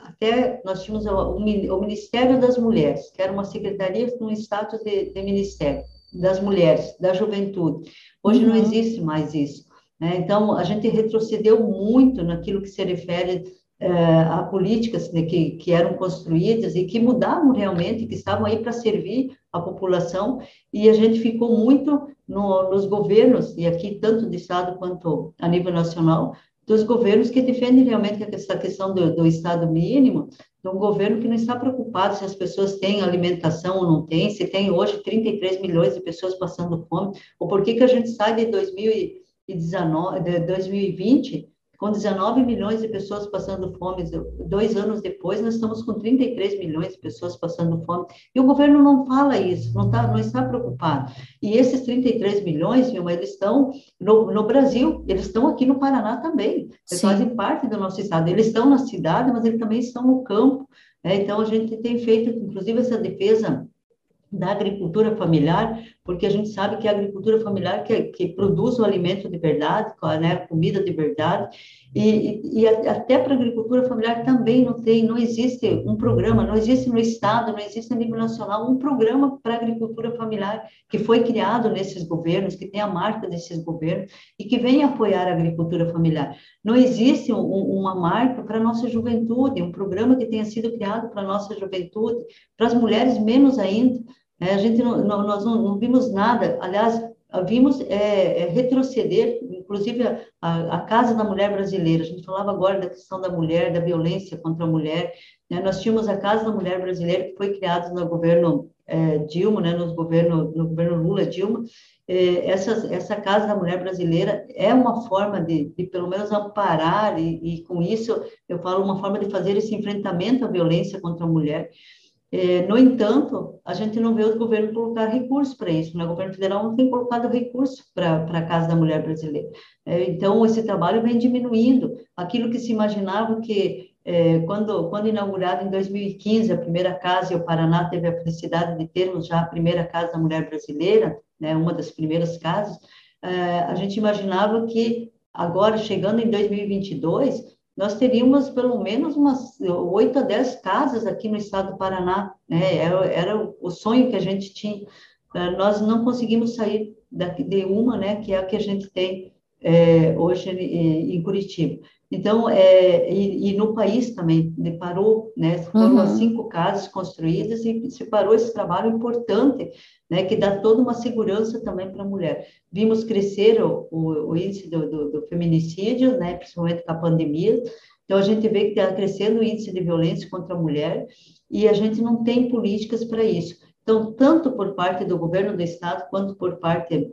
até nós tínhamos o, o, Ministério das Mulheres, que era uma secretaria com status de, de Ministério das Mulheres, da Juventude. Hoje uhum. não existe mais isso. Né? Então, a gente retrocedeu muito naquilo que se refere é, a políticas né, que, que eram construídas e que mudavam realmente, que estavam aí para servir a população, e a gente ficou muito no, nos governos, e aqui tanto do Estado quanto a nível nacional, dos governos que defendem realmente essa questão do, do Estado mínimo, de um governo que não está preocupado se as pessoas têm alimentação ou não têm, se tem hoje 33 milhões de pessoas passando fome, ou por que, que a gente sai de 2000 2019, de 2020, com 19 milhões de pessoas passando fome, dois anos depois, nós estamos com 33 milhões de pessoas passando fome, e o governo não fala isso, não, tá, não está preocupado. E esses 33 milhões, Vilma, eles estão no, no Brasil, eles estão aqui no Paraná também, eles Sim. fazem parte do nosso estado, eles estão na cidade, mas eles também estão no campo, né? então a gente tem feito, inclusive, essa defesa da agricultura familiar, porque a gente sabe que a agricultura familiar que, que produz o alimento de verdade, né, comida de verdade, e, e, até para a agricultura familiar também não tem, não existe um programa, não existe no Estado, não existe a nível nacional um programa para a agricultura familiar que foi criado nesses governos, que tem a marca desses governos e que vem apoiar a agricultura familiar. Não existe um, uma marca para a nossa juventude, um programa que tenha sido criado para a nossa juventude, para as mulheres menos ainda. Né? A gente não, não, nós não, não vimos nada, aliás, vimos é, é, retroceder, inclusive a, a, Casa da Mulher Brasileira. A gente falava agora da questão da mulher, da violência contra a mulher. Né? Nós tínhamos a Casa da Mulher Brasileira, que foi criada no governo é, Dilma, né? no, governo, no governo Lula-Dilma. É, essa, essa Casa da Mulher Brasileira é uma forma de, de pelo menos, amparar, e, e com isso eu falo uma forma de fazer esse enfrentamento à violência contra a mulher. É, no entanto, a gente não vê o governo colocar recursos para isso, né? o governo federal não tem colocado recursos para a Casa da Mulher Brasileira. É, então, esse trabalho vem diminuindo. Aquilo que se imaginava que, é, quando, quando inaugurado em 2015, a primeira casa, e o Paraná teve a felicidade de termos já a primeira Casa da Mulher Brasileira, né? uma das primeiras casas, é, a gente imaginava que agora, chegando em 2022, nós teríamos pelo menos umas oito a dez casas aqui no estado do Paraná, né? Era, era o sonho que a gente tinha. Eh, nós não conseguimos sair daqui de uma, né? Que é a que a gente tem é, hoje em Curitiba. Então, é, e, e, no país também, parou, né? Foram uhum. cinco casas construídas e se parou esse trabalho importante, né? Que dá toda uma segurança também para a mulher. Vimos crescer o, o, o índice do, do, do, feminicídio, né? Principalmente com a pandemia. Então, a gente vê que está crescendo o índice de violência contra a mulher e a gente não tem políticas para isso. Então, tanto por parte do governo do estado quanto por parte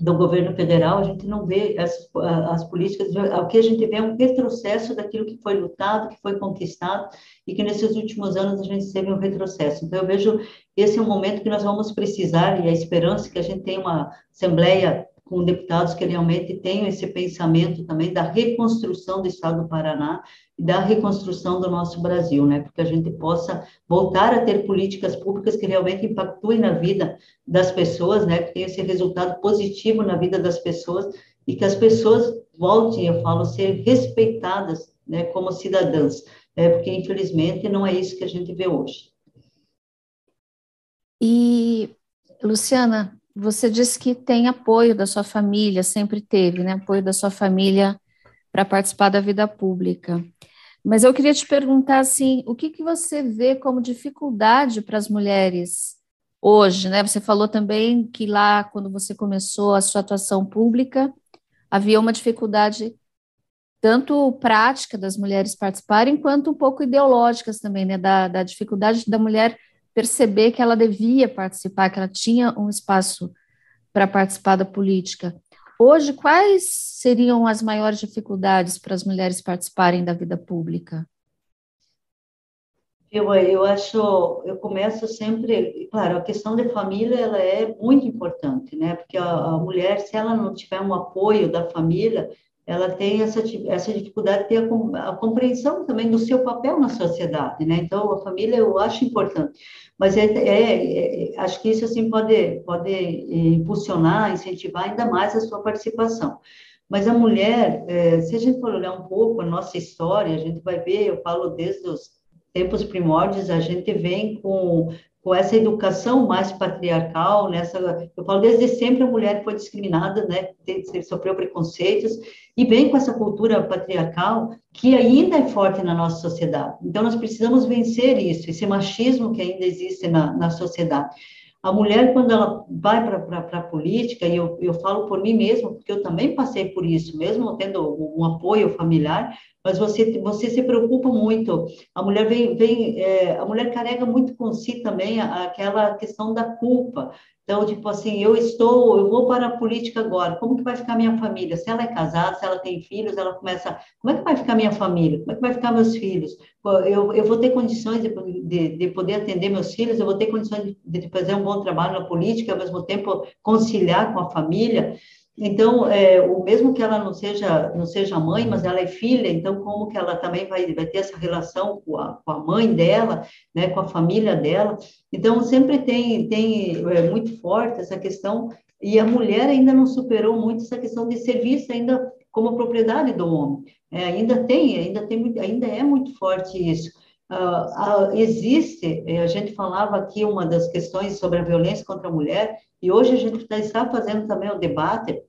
do governo federal, a gente não vê as, as políticas, o que a gente vê é um retrocesso daquilo que foi lutado, que foi conquistado, e que nesses últimos anos a gente teve um retrocesso. Então, eu vejo esse é um momento que nós vamos precisar, e a esperança que a gente tenha uma Assembleia com deputados que realmente tenham esse pensamento também da reconstrução do Estado do Paraná e da reconstrução do nosso Brasil, né? Porque a gente possa voltar a ter políticas públicas que realmente impactuem na vida das pessoas, né? Que tenham esse resultado positivo na vida das pessoas e que as pessoas voltem, eu falo, a ser respeitadas, né? Como cidadãs, né? Porque infelizmente não é isso que a gente vê hoje. E Luciana, você disse que tem apoio da sua família, sempre teve, né? Apoio da sua família para participar da vida pública. Mas eu queria te perguntar assim, o que, que você vê como dificuldade para as mulheres hoje, né? Você falou também que lá, quando você começou a sua atuação pública, havia uma dificuldade tanto prática das mulheres participarem, quanto um pouco ideológicas também, né? Da, da dificuldade da mulher perceber que ela devia participar, que ela tinha um espaço para participar da política. Hoje, quais seriam as maiores dificuldades para as mulheres participarem da vida pública? Eu, eu acho, eu começo sempre, claro, a questão da família ela é muito importante, né? Porque a, a mulher, se ela não tiver um apoio da família, ela tem essa, essa dificuldade de ter a, compreensão também do seu papel na sociedade, né? Então, a família eu acho importante, mas é, é, é, acho que isso, assim, pode, pode impulsionar, incentivar ainda mais a sua participação. Mas a mulher, é, se a gente for olhar um pouco a nossa história, a gente vai ver, eu falo desde os tempos primórdios, a gente vem com com essa educação mais patriarcal, nessa, eu falo desde sempre a mulher foi discriminada, né, sofreu preconceitos e vem com essa cultura patriarcal que ainda é forte na nossa sociedade. Então nós precisamos vencer isso, esse machismo que ainda existe na, na sociedade. A mulher, quando ela vai para a política, e eu, eu falo por mim mesma, porque eu também passei por isso, mesmo tendo um apoio familiar, mas você, você se preocupa muito. A mulher vem, vem é, a mulher carrega muito com si também aquela questão da culpa. Então, tipo assim, eu estou, eu vou para a política agora, como que vai ficar minha família? Se ela é casada, se ela tem filhos, ela começa, como é que vai ficar minha família? Como é que vai ficar meus filhos? Eu, eu vou ter condições de, de, de poder atender meus filhos, eu vou ter condições de, de fazer um bom trabalho na política, ao mesmo tempo conciliar com a família. Então, é, o mesmo que ela não seja não seja mãe, mas ela é filha, então como que ela também vai, vai ter essa relação com a, com a mãe dela, né, com a família dela? Então, sempre tem tem é, muito forte essa questão e a mulher ainda não superou muito essa questão de ser vista ainda como propriedade do homem. É, ainda tem, ainda tem, ainda é muito forte isso. Uh, uh, existe, a gente falava aqui uma das questões sobre a violência contra a mulher, e hoje a gente está fazendo também o debate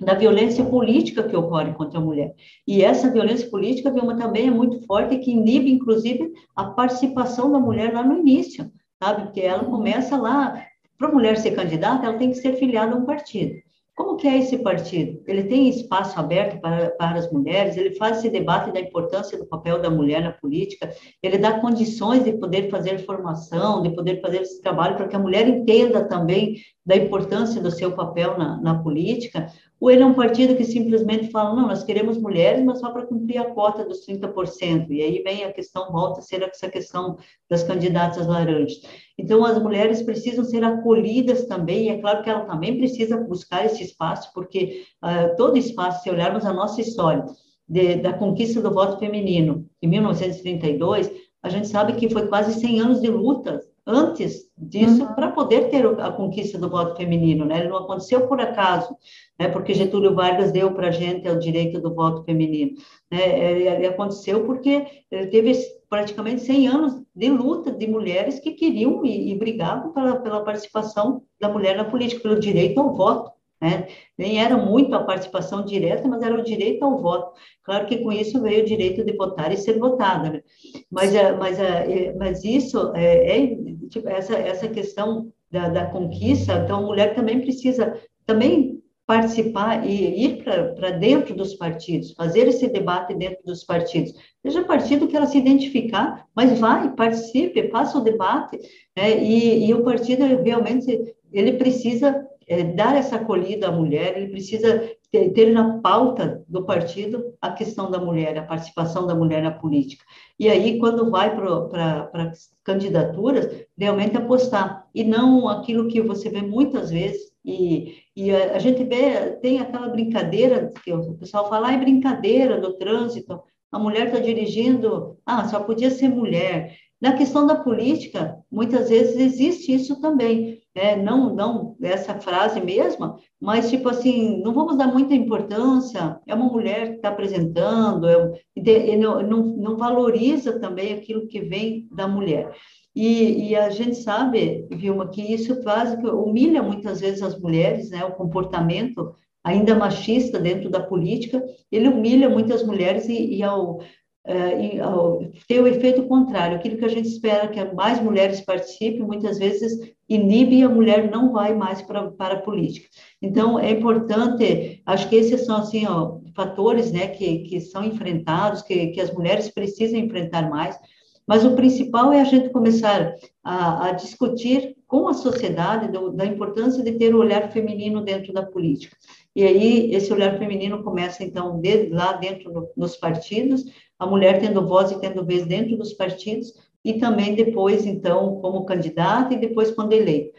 da violência política que ocorre contra a mulher. E essa violência política, Vilma, também é muito forte, que inibe, inclusive, a participação da mulher lá no início, sabe? Porque ela começa lá, para a mulher ser candidata, ela tem que ser filiada a um partido. Como que é esse partido? Ele tem espaço aberto para, para as mulheres, ele faz esse debate da importância do papel da mulher na política, ele dá condições de poder fazer formação, de poder fazer esse trabalho para que a mulher entenda também da importância do seu papel na, na política, ou ele é um partido que simplesmente fala, não, nós queremos mulheres, mas só para cumprir a cota dos 30%, e aí vem a questão, volta a ser essa questão das candidatas laranjas. Então, as mulheres precisam ser acolhidas também, e é claro que ela também precisa buscar esse espaço, porque uh, todo espaço, se olharmos a nossa história, de, da conquista do voto feminino, em 1932, a gente sabe que foi quase 100 anos de luta antes disso uhum. para poder ter a conquista do voto feminino, né? Ele não aconteceu por acaso, né? Porque Getúlio Vargas deu para a gente o direito do voto feminino, né? Ele, ele aconteceu porque ele teve praticamente 100 anos de luta de mulheres que queriam e, e brigavam pela, pela participação da mulher na política, pelo direito ao voto. Né? Nem era muito a participação direta, mas era o direito ao voto. Claro que com isso veio o direito de votar e ser votada, né? mas, é, mas, é, é, mas isso é, é tipo, essa, essa questão da, da, conquista, então a mulher também precisa também participar e ir para dentro dos partidos, fazer esse debate dentro dos partidos. Seja partido que ela se identificar, mas vai, participe, faça o debate, né? e, e o partido realmente ele precisa é, dar essa acolhida à mulher, ele precisa ter, ter, na pauta do partido a questão da mulher, a participação da mulher na política. E aí, quando vai para candidaturas, realmente apostar, e não aquilo que você vê muitas vezes, e, e a, a, gente vê, tem aquela brincadeira, que o pessoal fala, ah, é brincadeira do trânsito, a mulher está dirigindo, ah, só podia ser mulher. Na questão da política, muitas vezes existe isso também, né? não, não essa frase mesma, mas tipo assim, não vamos dar muita importância, é uma mulher que está apresentando, é, não, não, não, valoriza também aquilo que vem da mulher. E, e, a gente sabe, Vilma, que isso faz, que humilha muitas vezes as mulheres, né? o comportamento ainda machista dentro da política, ele humilha muitas mulheres e, e ao uh, ter o efeito contrário, aquilo que a gente espera que mais mulheres participem, muitas vezes inibe e a mulher não vai mais para, para a política. Então, é importante, acho que esses são, assim, ó, fatores, né, que, que são enfrentados, que, que as mulheres precisam enfrentar mais, mas o principal é a gente começar a, a discutir com a sociedade do, da importância de ter o olhar feminino dentro da política. E aí, esse olhar feminino começa, então, de, lá dentro do, dos partidos, a mulher tendo voz e tendo vez dentro dos partidos, e também depois, então, como candidata e depois quando eleita.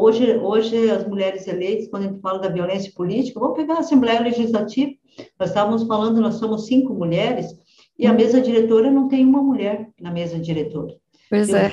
Hoje, hoje, as mulheres eleitas, quando a gente fala da violência política, vamos pegar a Assembleia Legislativa, nós estávamos falando, nós somos cinco mulheres, e a mesa diretora não tem uma mulher na mesa diretora. Pois é.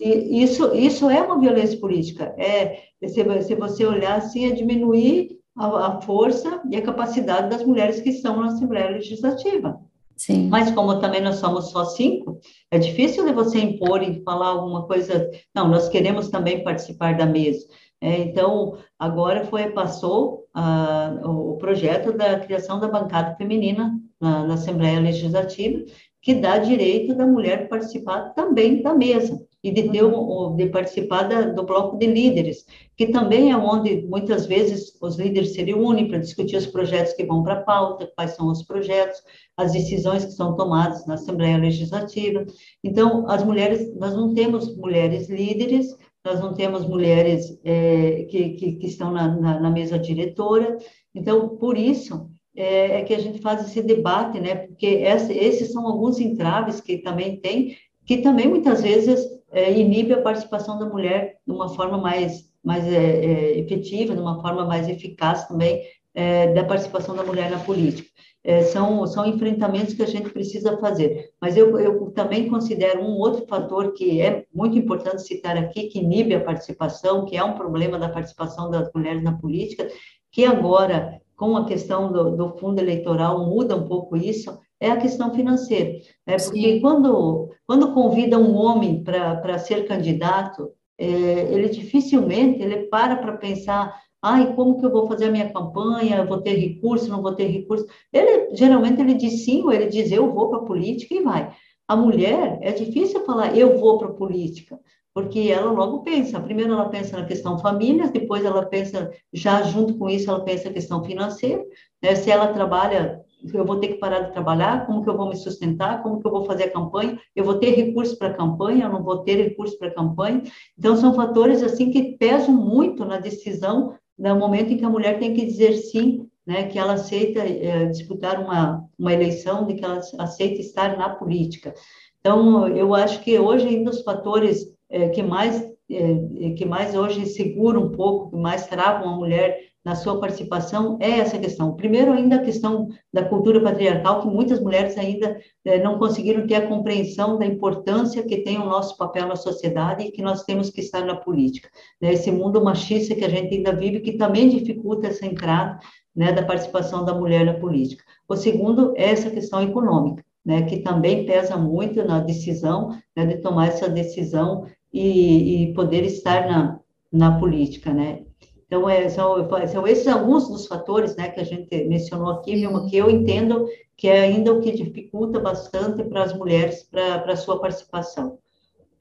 Isso, isso é uma violência política. É, se, se você olhar assim, é diminuir a, a força e a capacidade das mulheres que estão na Assembleia Legislativa. Sim. Mas como também nós somos só cinco, é difícil de você impor e falar alguma coisa. Não, nós queremos também participar da mesa. É, então, agora foi passou ah, o projeto da criação da bancada feminina na, na Assembleia Legislativa, que dá direito da mulher participar também da mesa e de ter um, de participar da, do bloco de líderes, que também é onde muitas vezes os líderes se reúnem para discutir os projetos que vão para a pauta, quais são os projetos, as decisões que são tomadas na Assembleia Legislativa. Então, as mulheres, nós não temos mulheres líderes, nós não temos mulheres é, que, que, que, estão na, na, na mesa diretora, então, por isso, é, é, que a gente faz esse debate, né? Porque essa, esses são alguns entraves que também tem, que também muitas vezes é, inibe a participação da mulher de uma forma mais, mais é, é efetiva, de uma forma mais eficaz também é, da participação da mulher na política. É, são, são enfrentamentos que a gente precisa fazer. Mas eu, eu também considero um outro fator que é muito importante citar aqui, que inibe a participação, que é um problema da participação das mulheres na política, que agora, com a questão do, do fundo eleitoral, muda um pouco isso, é a questão financeira. Né? Porque quando, quando convida um homem para ser candidato, é, ele dificilmente ele para para pensar Ai, como que eu vou fazer a minha campanha? Vou ter recurso, não vou ter recurso? Ele geralmente ele diz sim, ou ele diz eu vou para a política e vai. A mulher é difícil falar eu vou para a política, porque ela logo pensa. Primeiro ela pensa na questão família, depois ela pensa já junto com isso ela pensa na questão financeira. Né? Se ela trabalha eu vou ter que parar de trabalhar, como que eu vou me sustentar, como que eu vou fazer a campanha, eu vou ter recurso para a campanha, eu não vou ter recurso para a campanha. Então, são fatores assim que pesam muito na decisão no momento em que a mulher tem que dizer sim, né, que ela aceita é, disputar uma, uma eleição, de que ela aceita estar na política. Então, eu acho que hoje ainda os fatores é, que mais é, que mais hoje seguram um pouco, que mais travam a mulher na sua participação é essa questão. Primeiro, ainda a questão da cultura patriarcal, que muitas mulheres ainda eh, não conseguiram ter a compreensão da importância que tem o nosso papel na sociedade e que nós temos que estar na política. Né? Esse mundo machista que a gente ainda vive, que também dificulta essa entrada né, da participação da mulher na política. O segundo é essa questão econômica, né, que também pesa muito na decisão né, de tomar essa decisão e, e poder estar na, na política, né? Então, é, são, são esses alguns dos fatores né, que a gente mencionou aqui, Vilma, que eu entendo que é ainda o que dificulta bastante para as mulheres para a sua participação.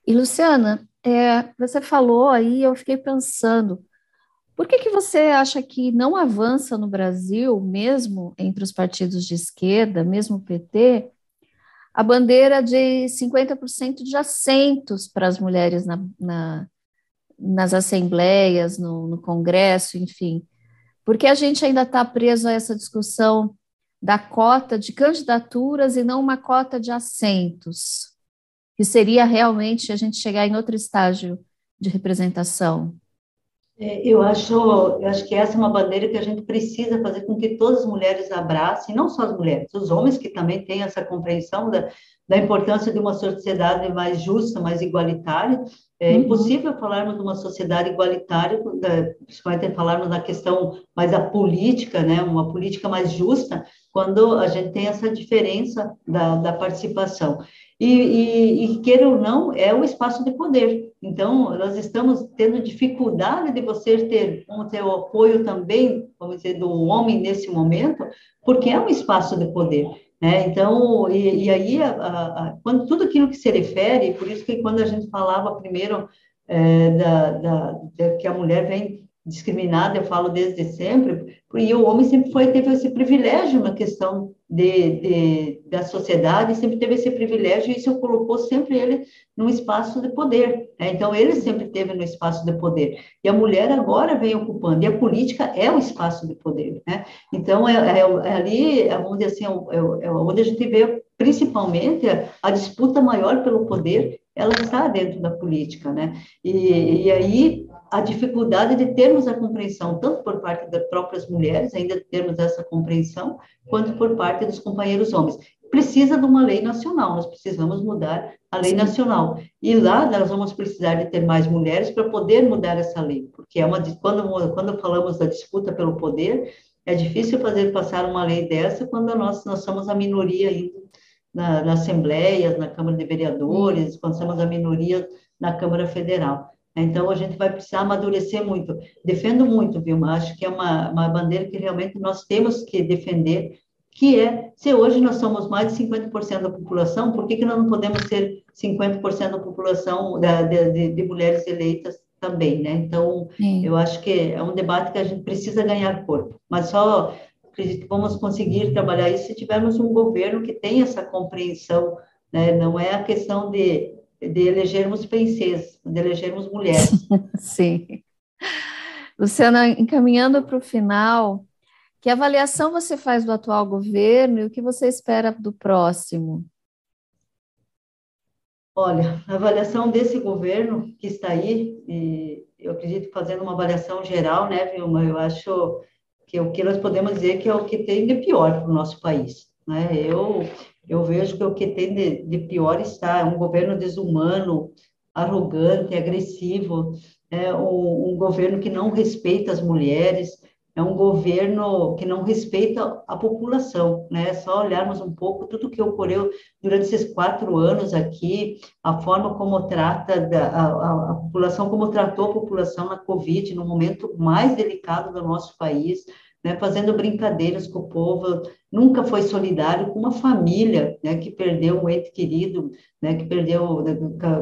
E, Luciana, é, você falou aí, eu fiquei pensando, por que, que você acha que não avança no Brasil, mesmo entre os partidos de esquerda, mesmo o PT, a bandeira de 50% de assentos para as mulheres na, na nas assembleias, no, no Congresso, enfim, porque a gente ainda está preso a essa discussão da cota de candidaturas e não uma cota de assentos, que seria realmente a gente chegar em outro estágio de representação. É, eu acho, eu acho que essa é uma bandeira que a gente precisa fazer com que todas as mulheres abracem, não só as mulheres, os homens que também têm essa compreensão da, da importância de uma sociedade mais justa, mais igualitária. É uhum. impossível falarmos de uma sociedade igualitária, principalmente falarmos da questão mais da política, né, uma política mais justa, quando a gente tem essa diferença da, da participação. E, e, e, queira ou não, é o espaço de poder. Então, nós estamos tendo dificuldade de você ter, ter o apoio também, vamos dizer, do homem nesse momento, porque é um espaço de poder. Né? Então, e, e aí, a, a, quando tudo aquilo que se refere, por isso que quando a gente falava primeiro é, da, da, da, que a mulher vem discriminada, eu falo desde sempre, e o homem sempre foi teve esse privilégio na questão de, de, da sociedade, sempre teve esse privilégio, e isso colocou sempre ele num espaço de poder. Né? Então, ele sempre teve no espaço de poder. E a mulher agora vem ocupando, e a política é o espaço de poder. Né? Então, é, é, é ali, é onde, assim, é, é, é onde a gente vê principalmente a, a disputa maior pelo poder, ela está dentro da política, né? E, e aí a dificuldade de termos a compreensão, tanto por parte das próprias mulheres, ainda termos essa compreensão, quanto por parte dos companheiros homens. Precisa de uma lei nacional, nós precisamos mudar a lei Sim. nacional. E lá nós vamos precisar de ter mais mulheres para poder mudar essa lei, porque é uma quando quando falamos da disputa pelo poder, é difícil fazer passar uma lei dessa quando nós nós somos a minoria ainda na, na Assembleia, na Câmara de Vereadores, quando somos a minoria na Câmara Federal. Então, a gente vai precisar amadurecer muito. Defendo muito, Vilma, acho que é uma, uma bandeira que realmente nós temos que defender, que é, se hoje nós somos mais de 50% da população, por que, que nós não podemos ser 50% da população da, de, de, mulheres eleitas também, né? Então, Sim. eu acho que é um debate que a gente precisa ganhar corpo, mas só acredito que vamos conseguir trabalhar isso se tivermos um governo que tenha essa compreensão, né? Não é a questão de de elegermos princesas, de elegermos mulheres. [laughs] Sim. Luciana, encaminhando para o final, que avaliação você faz do atual governo e o que você espera do próximo? Olha, a avaliação desse governo que está aí, e eu acredito fazendo uma avaliação geral, né, Vilma, eu acho que o que nós podemos dizer que é o que tem de pior para o nosso país. Né? Eu, eu vejo que o que tem de, de pior está é um governo desumano, arrogante, agressivo, é um, um governo que não respeita as mulheres, é um governo que não respeita a população, né? É só olharmos um pouco tudo que ocorreu durante esses quatro anos aqui, a forma como trata da, a, a, população, como tratou a população na Covid, no momento mais delicado do nosso país, né? Fazendo brincadeiras com o povo, nunca foi solidário com uma família, né? Que perdeu um ente querido, né? Que perdeu,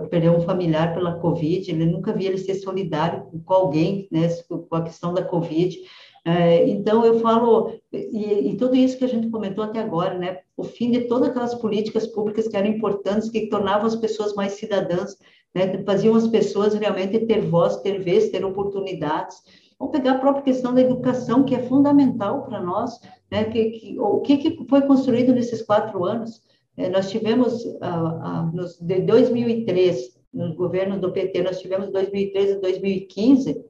perdeu um familiar pela Covid, ele nunca via ele ser solidário com alguém, né? Com a questão da Covid. É, então, eu falo, e, e, tudo isso que a gente comentou até agora, né? O fim de todas aquelas políticas públicas que eram importantes, que tornavam as pessoas mais cidadãs, né? faziam as pessoas realmente ter voz, ter vez, ter oportunidades. Vamos pegar a própria questão da educação, que é fundamental para nós, né? Que, que, o que, que foi construído nesses quatro anos? É, nós tivemos, ah, ah, nos, de 2003, no governo do PT, nós tivemos 2013 a 2015,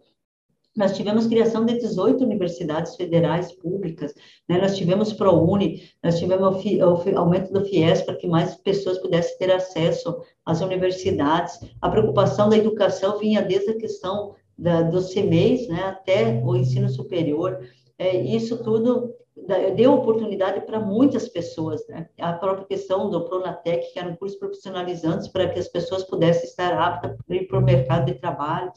nós tivemos criação de 18 universidades federais públicas, né? nós tivemos ProUni, nós tivemos o, aumento do FIES para que mais pessoas pudessem ter acesso às universidades. A preocupação da educação vinha desde a questão da, dos CMEs né? até o ensino superior. É, isso tudo deu oportunidade para muitas pessoas, né? A própria questão do Pronatec, que eram cursos profissionalizantes para que as pessoas pudessem estar aptas para ir para o mercado de trabalho.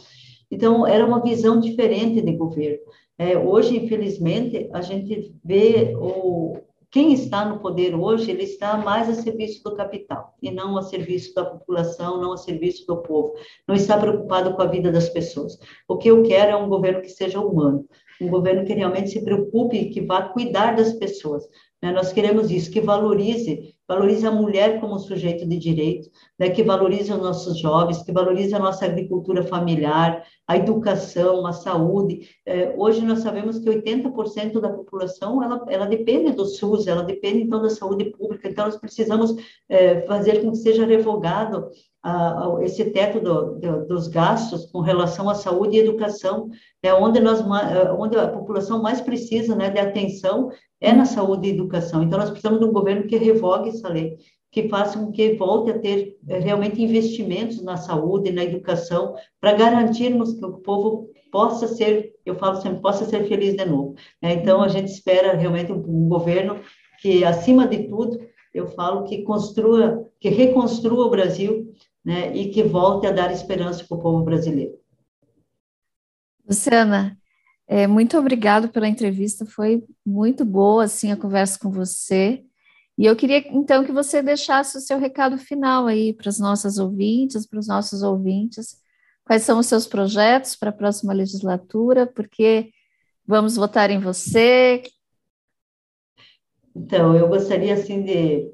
Então, era uma visão diferente de governo. É, hoje, infelizmente, a gente vê o, quem está no poder hoje, ele está mais a serviço do capital e não a serviço da população, não a serviço do povo. Não está preocupado com a vida das pessoas. O que eu quero é um governo que seja humano, um governo que realmente se preocupe e que vá cuidar das pessoas. Né? Nós queremos isso, que valorize, valorize a mulher como sujeito de direito, né? que valorize os nossos jovens, que valorize a nossa agricultura familiar, a educação, a saúde. É, hoje nós sabemos que 80% da população, ela, ela depende do SUS, ela depende então da saúde pública, então nós precisamos é, fazer com que seja revogado esse teto do, do, dos gastos com relação à saúde e educação, é onde, nós, é, onde a população mais precisa né, de atenção é na saúde e educação. Então, nós precisamos de um governo que revogue essa lei, que faça com que volte a ter é, realmente investimentos na saúde e na educação, para garantirmos que o povo possa ser, eu falo sempre, possa ser feliz de novo. Né? Então, a gente espera realmente um, um governo que, acima de tudo, eu falo que construa, que reconstrua o Brasil né, e que volte a dar esperança para o povo brasileiro. Luciana, é, muito obrigado pela entrevista, foi muito boa assim a conversa com você. E eu queria então que você deixasse o seu recado final aí para as nossas ouvintes, para os nossos ouvintes. Quais são os seus projetos para a próxima legislatura? Porque vamos votar em você. Então, eu gostaria assim de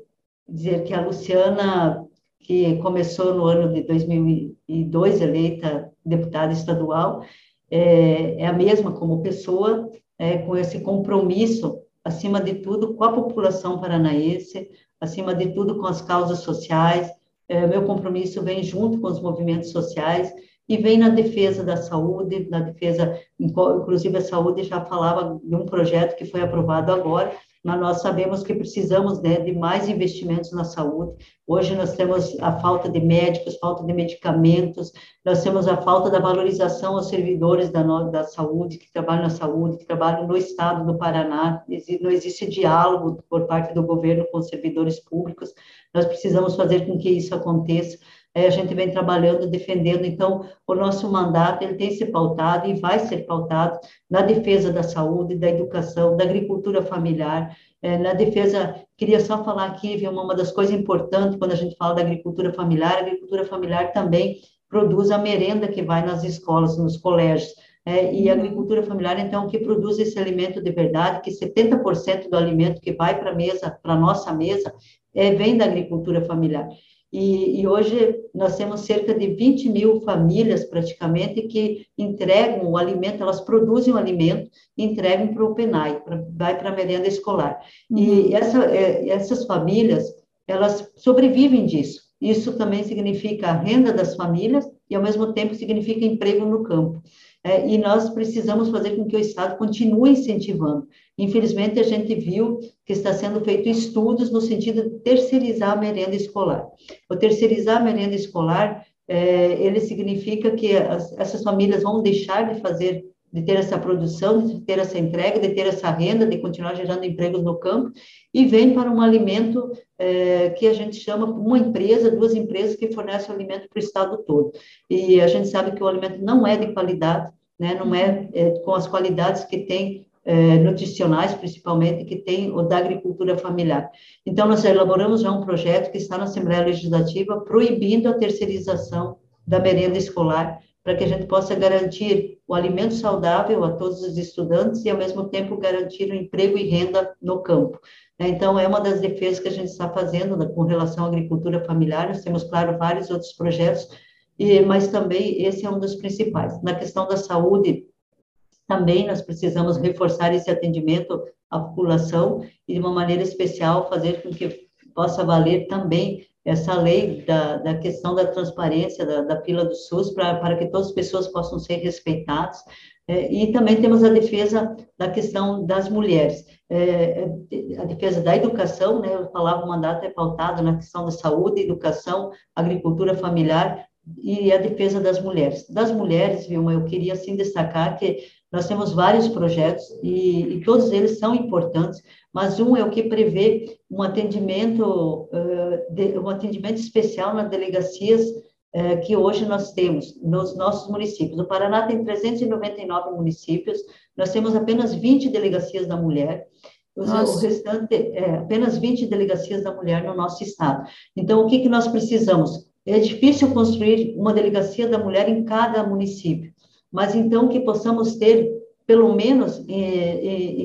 dizer que a Luciana que começou no ano de 2002, eleita deputada estadual, é, é a mesma como pessoa, é, com esse compromisso, acima de tudo, com a população paranaense, acima de tudo, com as causas sociais. É, meu compromisso vem junto com os movimentos sociais e vem na defesa da saúde, na defesa, inclusive a saúde já falava de um projeto que foi aprovado agora, mas nós sabemos que precisamos né, de mais investimentos na saúde. Hoje nós temos a falta de médicos, falta de medicamentos, nós temos a falta da valorização aos servidores da, da saúde, que trabalham na saúde, que trabalham no estado do Paraná, não existe diálogo por parte do governo com os servidores públicos, nós precisamos fazer com que isso aconteça. É, a gente vem trabalhando, defendendo, então, o nosso mandato, ele tem se pautado e vai ser pautado na defesa da saúde, da educação, da agricultura familiar, é, na defesa, queria só falar aqui, viu, uma das coisas importantes quando a gente fala da agricultura familiar, a agricultura familiar também produz a merenda que vai nas escolas, nos colégios, é, e a agricultura familiar, então, que produz esse alimento de verdade, que 70% do alimento que vai para a mesa, para nossa mesa, é, vem da agricultura familiar. E, e, hoje nós temos cerca de 20 mil famílias, praticamente, que entregam o alimento, elas produzem o alimento e entregam para o PENAI, pra, vai para a merenda escolar. Uhum. E essa, é, essas famílias, elas sobrevivem disso. Isso também significa a renda das famílias e, ao mesmo tempo, significa emprego no campo. É, e nós precisamos fazer com que o Estado continue incentivando. Infelizmente, a gente viu que está sendo feito estudos no sentido de terceirizar a merenda escolar. O terceirizar a merenda escolar, é, ele significa que as, essas famílias vão deixar de fazer de ter essa produção, de ter essa entrega, de ter essa renda, de continuar gerando empregos no campo, e vem para um alimento é, que a gente chama uma empresa, duas empresas que fornecem alimento para o estado todo. E a gente sabe que o alimento não é de qualidade, né, não é, é com as qualidades que tem é, nutricionais, principalmente, que tem o da agricultura familiar. Então, nós elaboramos já um projeto que está na Assembleia Legislativa proibindo a terceirização da merenda escolar, para que a gente possa garantir o alimento saudável a todos os estudantes e, ao mesmo tempo, garantir o emprego e renda no campo. Né? Então, é uma das defesas que a gente está fazendo né, com relação à agricultura familiar. Nós temos, claro, vários outros projetos, mas também esse é um dos principais. Na questão da saúde, também nós precisamos reforçar esse atendimento à população e, de uma maneira especial, fazer com que possa valer também essa lei da, da questão da transparência da, da fila do SUS para, que todas as pessoas possam ser respeitadas. É, e também temos a defesa da questão das mulheres. É, a defesa da educação, né, eu falava, o mandato é pautado na questão da saúde, educação, agricultura familiar e a defesa das mulheres. Das mulheres, Vilma, eu queria, assim, destacar que nós temos vários projetos e, e todos eles são importantes, mas um é o que prevê um atendimento, de, um atendimento especial nas delegacias uh, que hoje nós temos nos nossos municípios. No Paraná tem 399 municípios, nós temos apenas 20 delegacias da mulher, Nossa. o restante é apenas 20 delegacias da mulher no nosso estado. Então, o que, que nós precisamos? É difícil construir uma delegacia da mulher em cada município, mas então que possamos ter pelo menos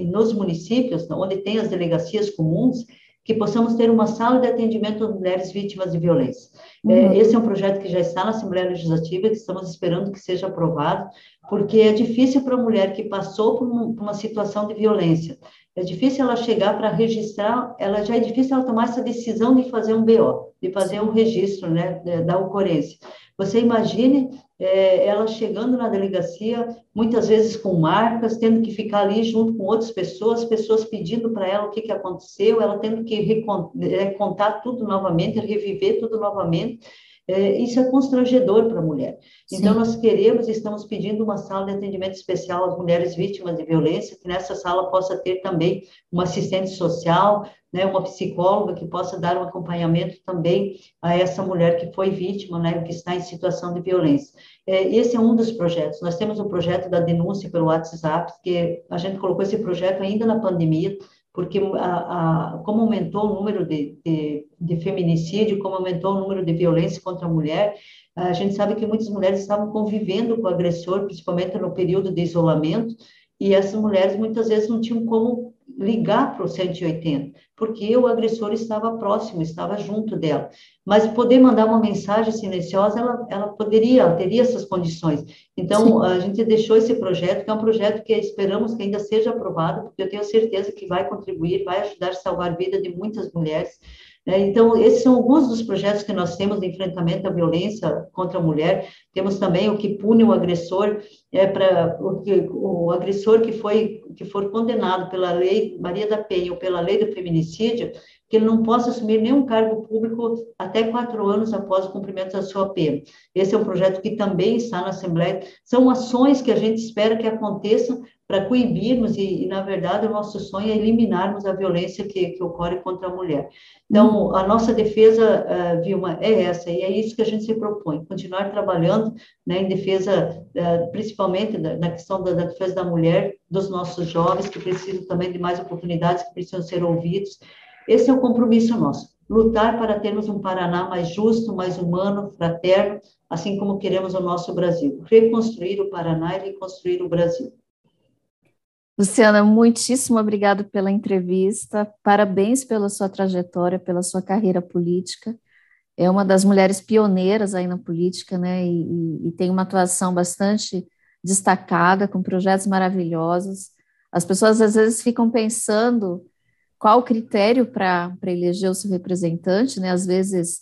nos municípios, onde tem as delegacias comuns, que possamos ter uma sala de atendimento às mulheres vítimas de violência. Uhum. É, esse é um projeto que já está na Assembleia Legislativa, que estamos esperando que seja aprovado, porque é difícil para a mulher que passou por uma, por uma situação de violência, é difícil ela chegar para registrar, ela já é difícil ela tomar essa decisão de fazer um BO, de fazer um registro né, da ocorrência. Você imagine é, ela chegando na delegacia, muitas vezes com marcas, tendo que ficar ali junto com outras pessoas, pessoas pedindo para ela o que, que aconteceu, ela tendo que é, contar tudo novamente, reviver tudo novamente. É, isso é constrangedor para a mulher. Sim. Então, nós queremos, estamos pedindo uma sala de atendimento especial às mulheres vítimas de violência, que nessa sala possa ter também uma assistente social, né, uma psicóloga que possa dar um acompanhamento também a essa mulher que foi vítima, né, que está em situação de violência. É, esse é um dos projetos. Nós temos o projeto da denúncia pelo WhatsApp, que a gente colocou esse projeto ainda na pandemia, porque a, a, como aumentou o número de, de, de, feminicídio, como aumentou o número de violência contra a mulher, a gente sabe que muitas mulheres estavam convivendo com o agressor, principalmente no período de isolamento, e essas mulheres muitas vezes não tinham como ligar para o 180, porque o agressor estava próximo, estava junto dela. Mas poder mandar uma mensagem silenciosa, ela, ela poderia, ela teria essas condições. Então, Sim. a gente deixou esse projeto, que é um projeto que esperamos que ainda seja aprovado, porque eu tenho certeza que vai contribuir, vai ajudar a salvar a vida de muitas mulheres. Né? Então, esses são alguns dos projetos que nós temos de enfrentamento à violência contra a mulher. Temos também o que pune o agressor, é para o, o agressor que foi que for condenado pela lei Maria da Penha ou pela lei do feminicídio, que ele não possa assumir nenhum cargo público até quatro anos após o cumprimento da sua pena. Esse é um projeto que também está na Assembleia. São ações que a gente espera que aconteçam para coibirmos, e, e, na verdade, o nosso sonho é eliminarmos a violência que, que ocorre contra a mulher. Então, a nossa defesa, uh, Vilma, é essa, e é isso que a gente se propõe, continuar trabalhando né, em defesa, uh, principalmente da, na questão da, defesa da mulher, dos nossos jovens, que precisam também de mais oportunidades, que precisam ser ouvidos. Esse é o compromisso nosso, lutar para termos um Paraná mais justo, mais humano, fraterno, assim como queremos o nosso Brasil. Reconstruir o Paraná e reconstruir o Brasil. Luciana, muitíssimo obrigado pela entrevista. Parabéns pela sua trajetória, pela sua carreira política. É uma das mulheres pioneiras aí na política, né? E, e tem uma atuação bastante destacada, com projetos maravilhosos. As pessoas às vezes ficam pensando qual o critério para eleger o seu representante, né? Às vezes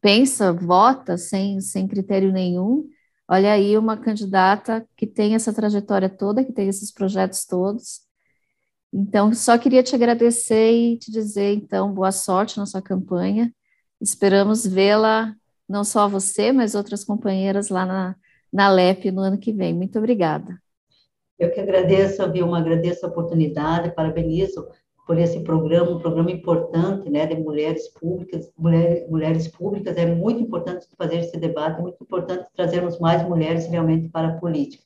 pensa, vota sem, sem critério nenhum, Olha aí uma candidata que tem essa trajetória toda, que tem esses projetos todos. Então, só queria te agradecer e te dizer, então, boa sorte na sua campanha. Esperamos vê-la, não só você, mas outras companheiras lá na, na LEP no ano que vem. Muito obrigada. Eu que agradeço, Vilma, agradeço a oportunidade, parabenizo por esse programa, um programa importante, né, de mulheres públicas, mulheres, mulheres públicas, é muito importante fazer esse debate, é muito importante trazermos mais mulheres realmente para a política.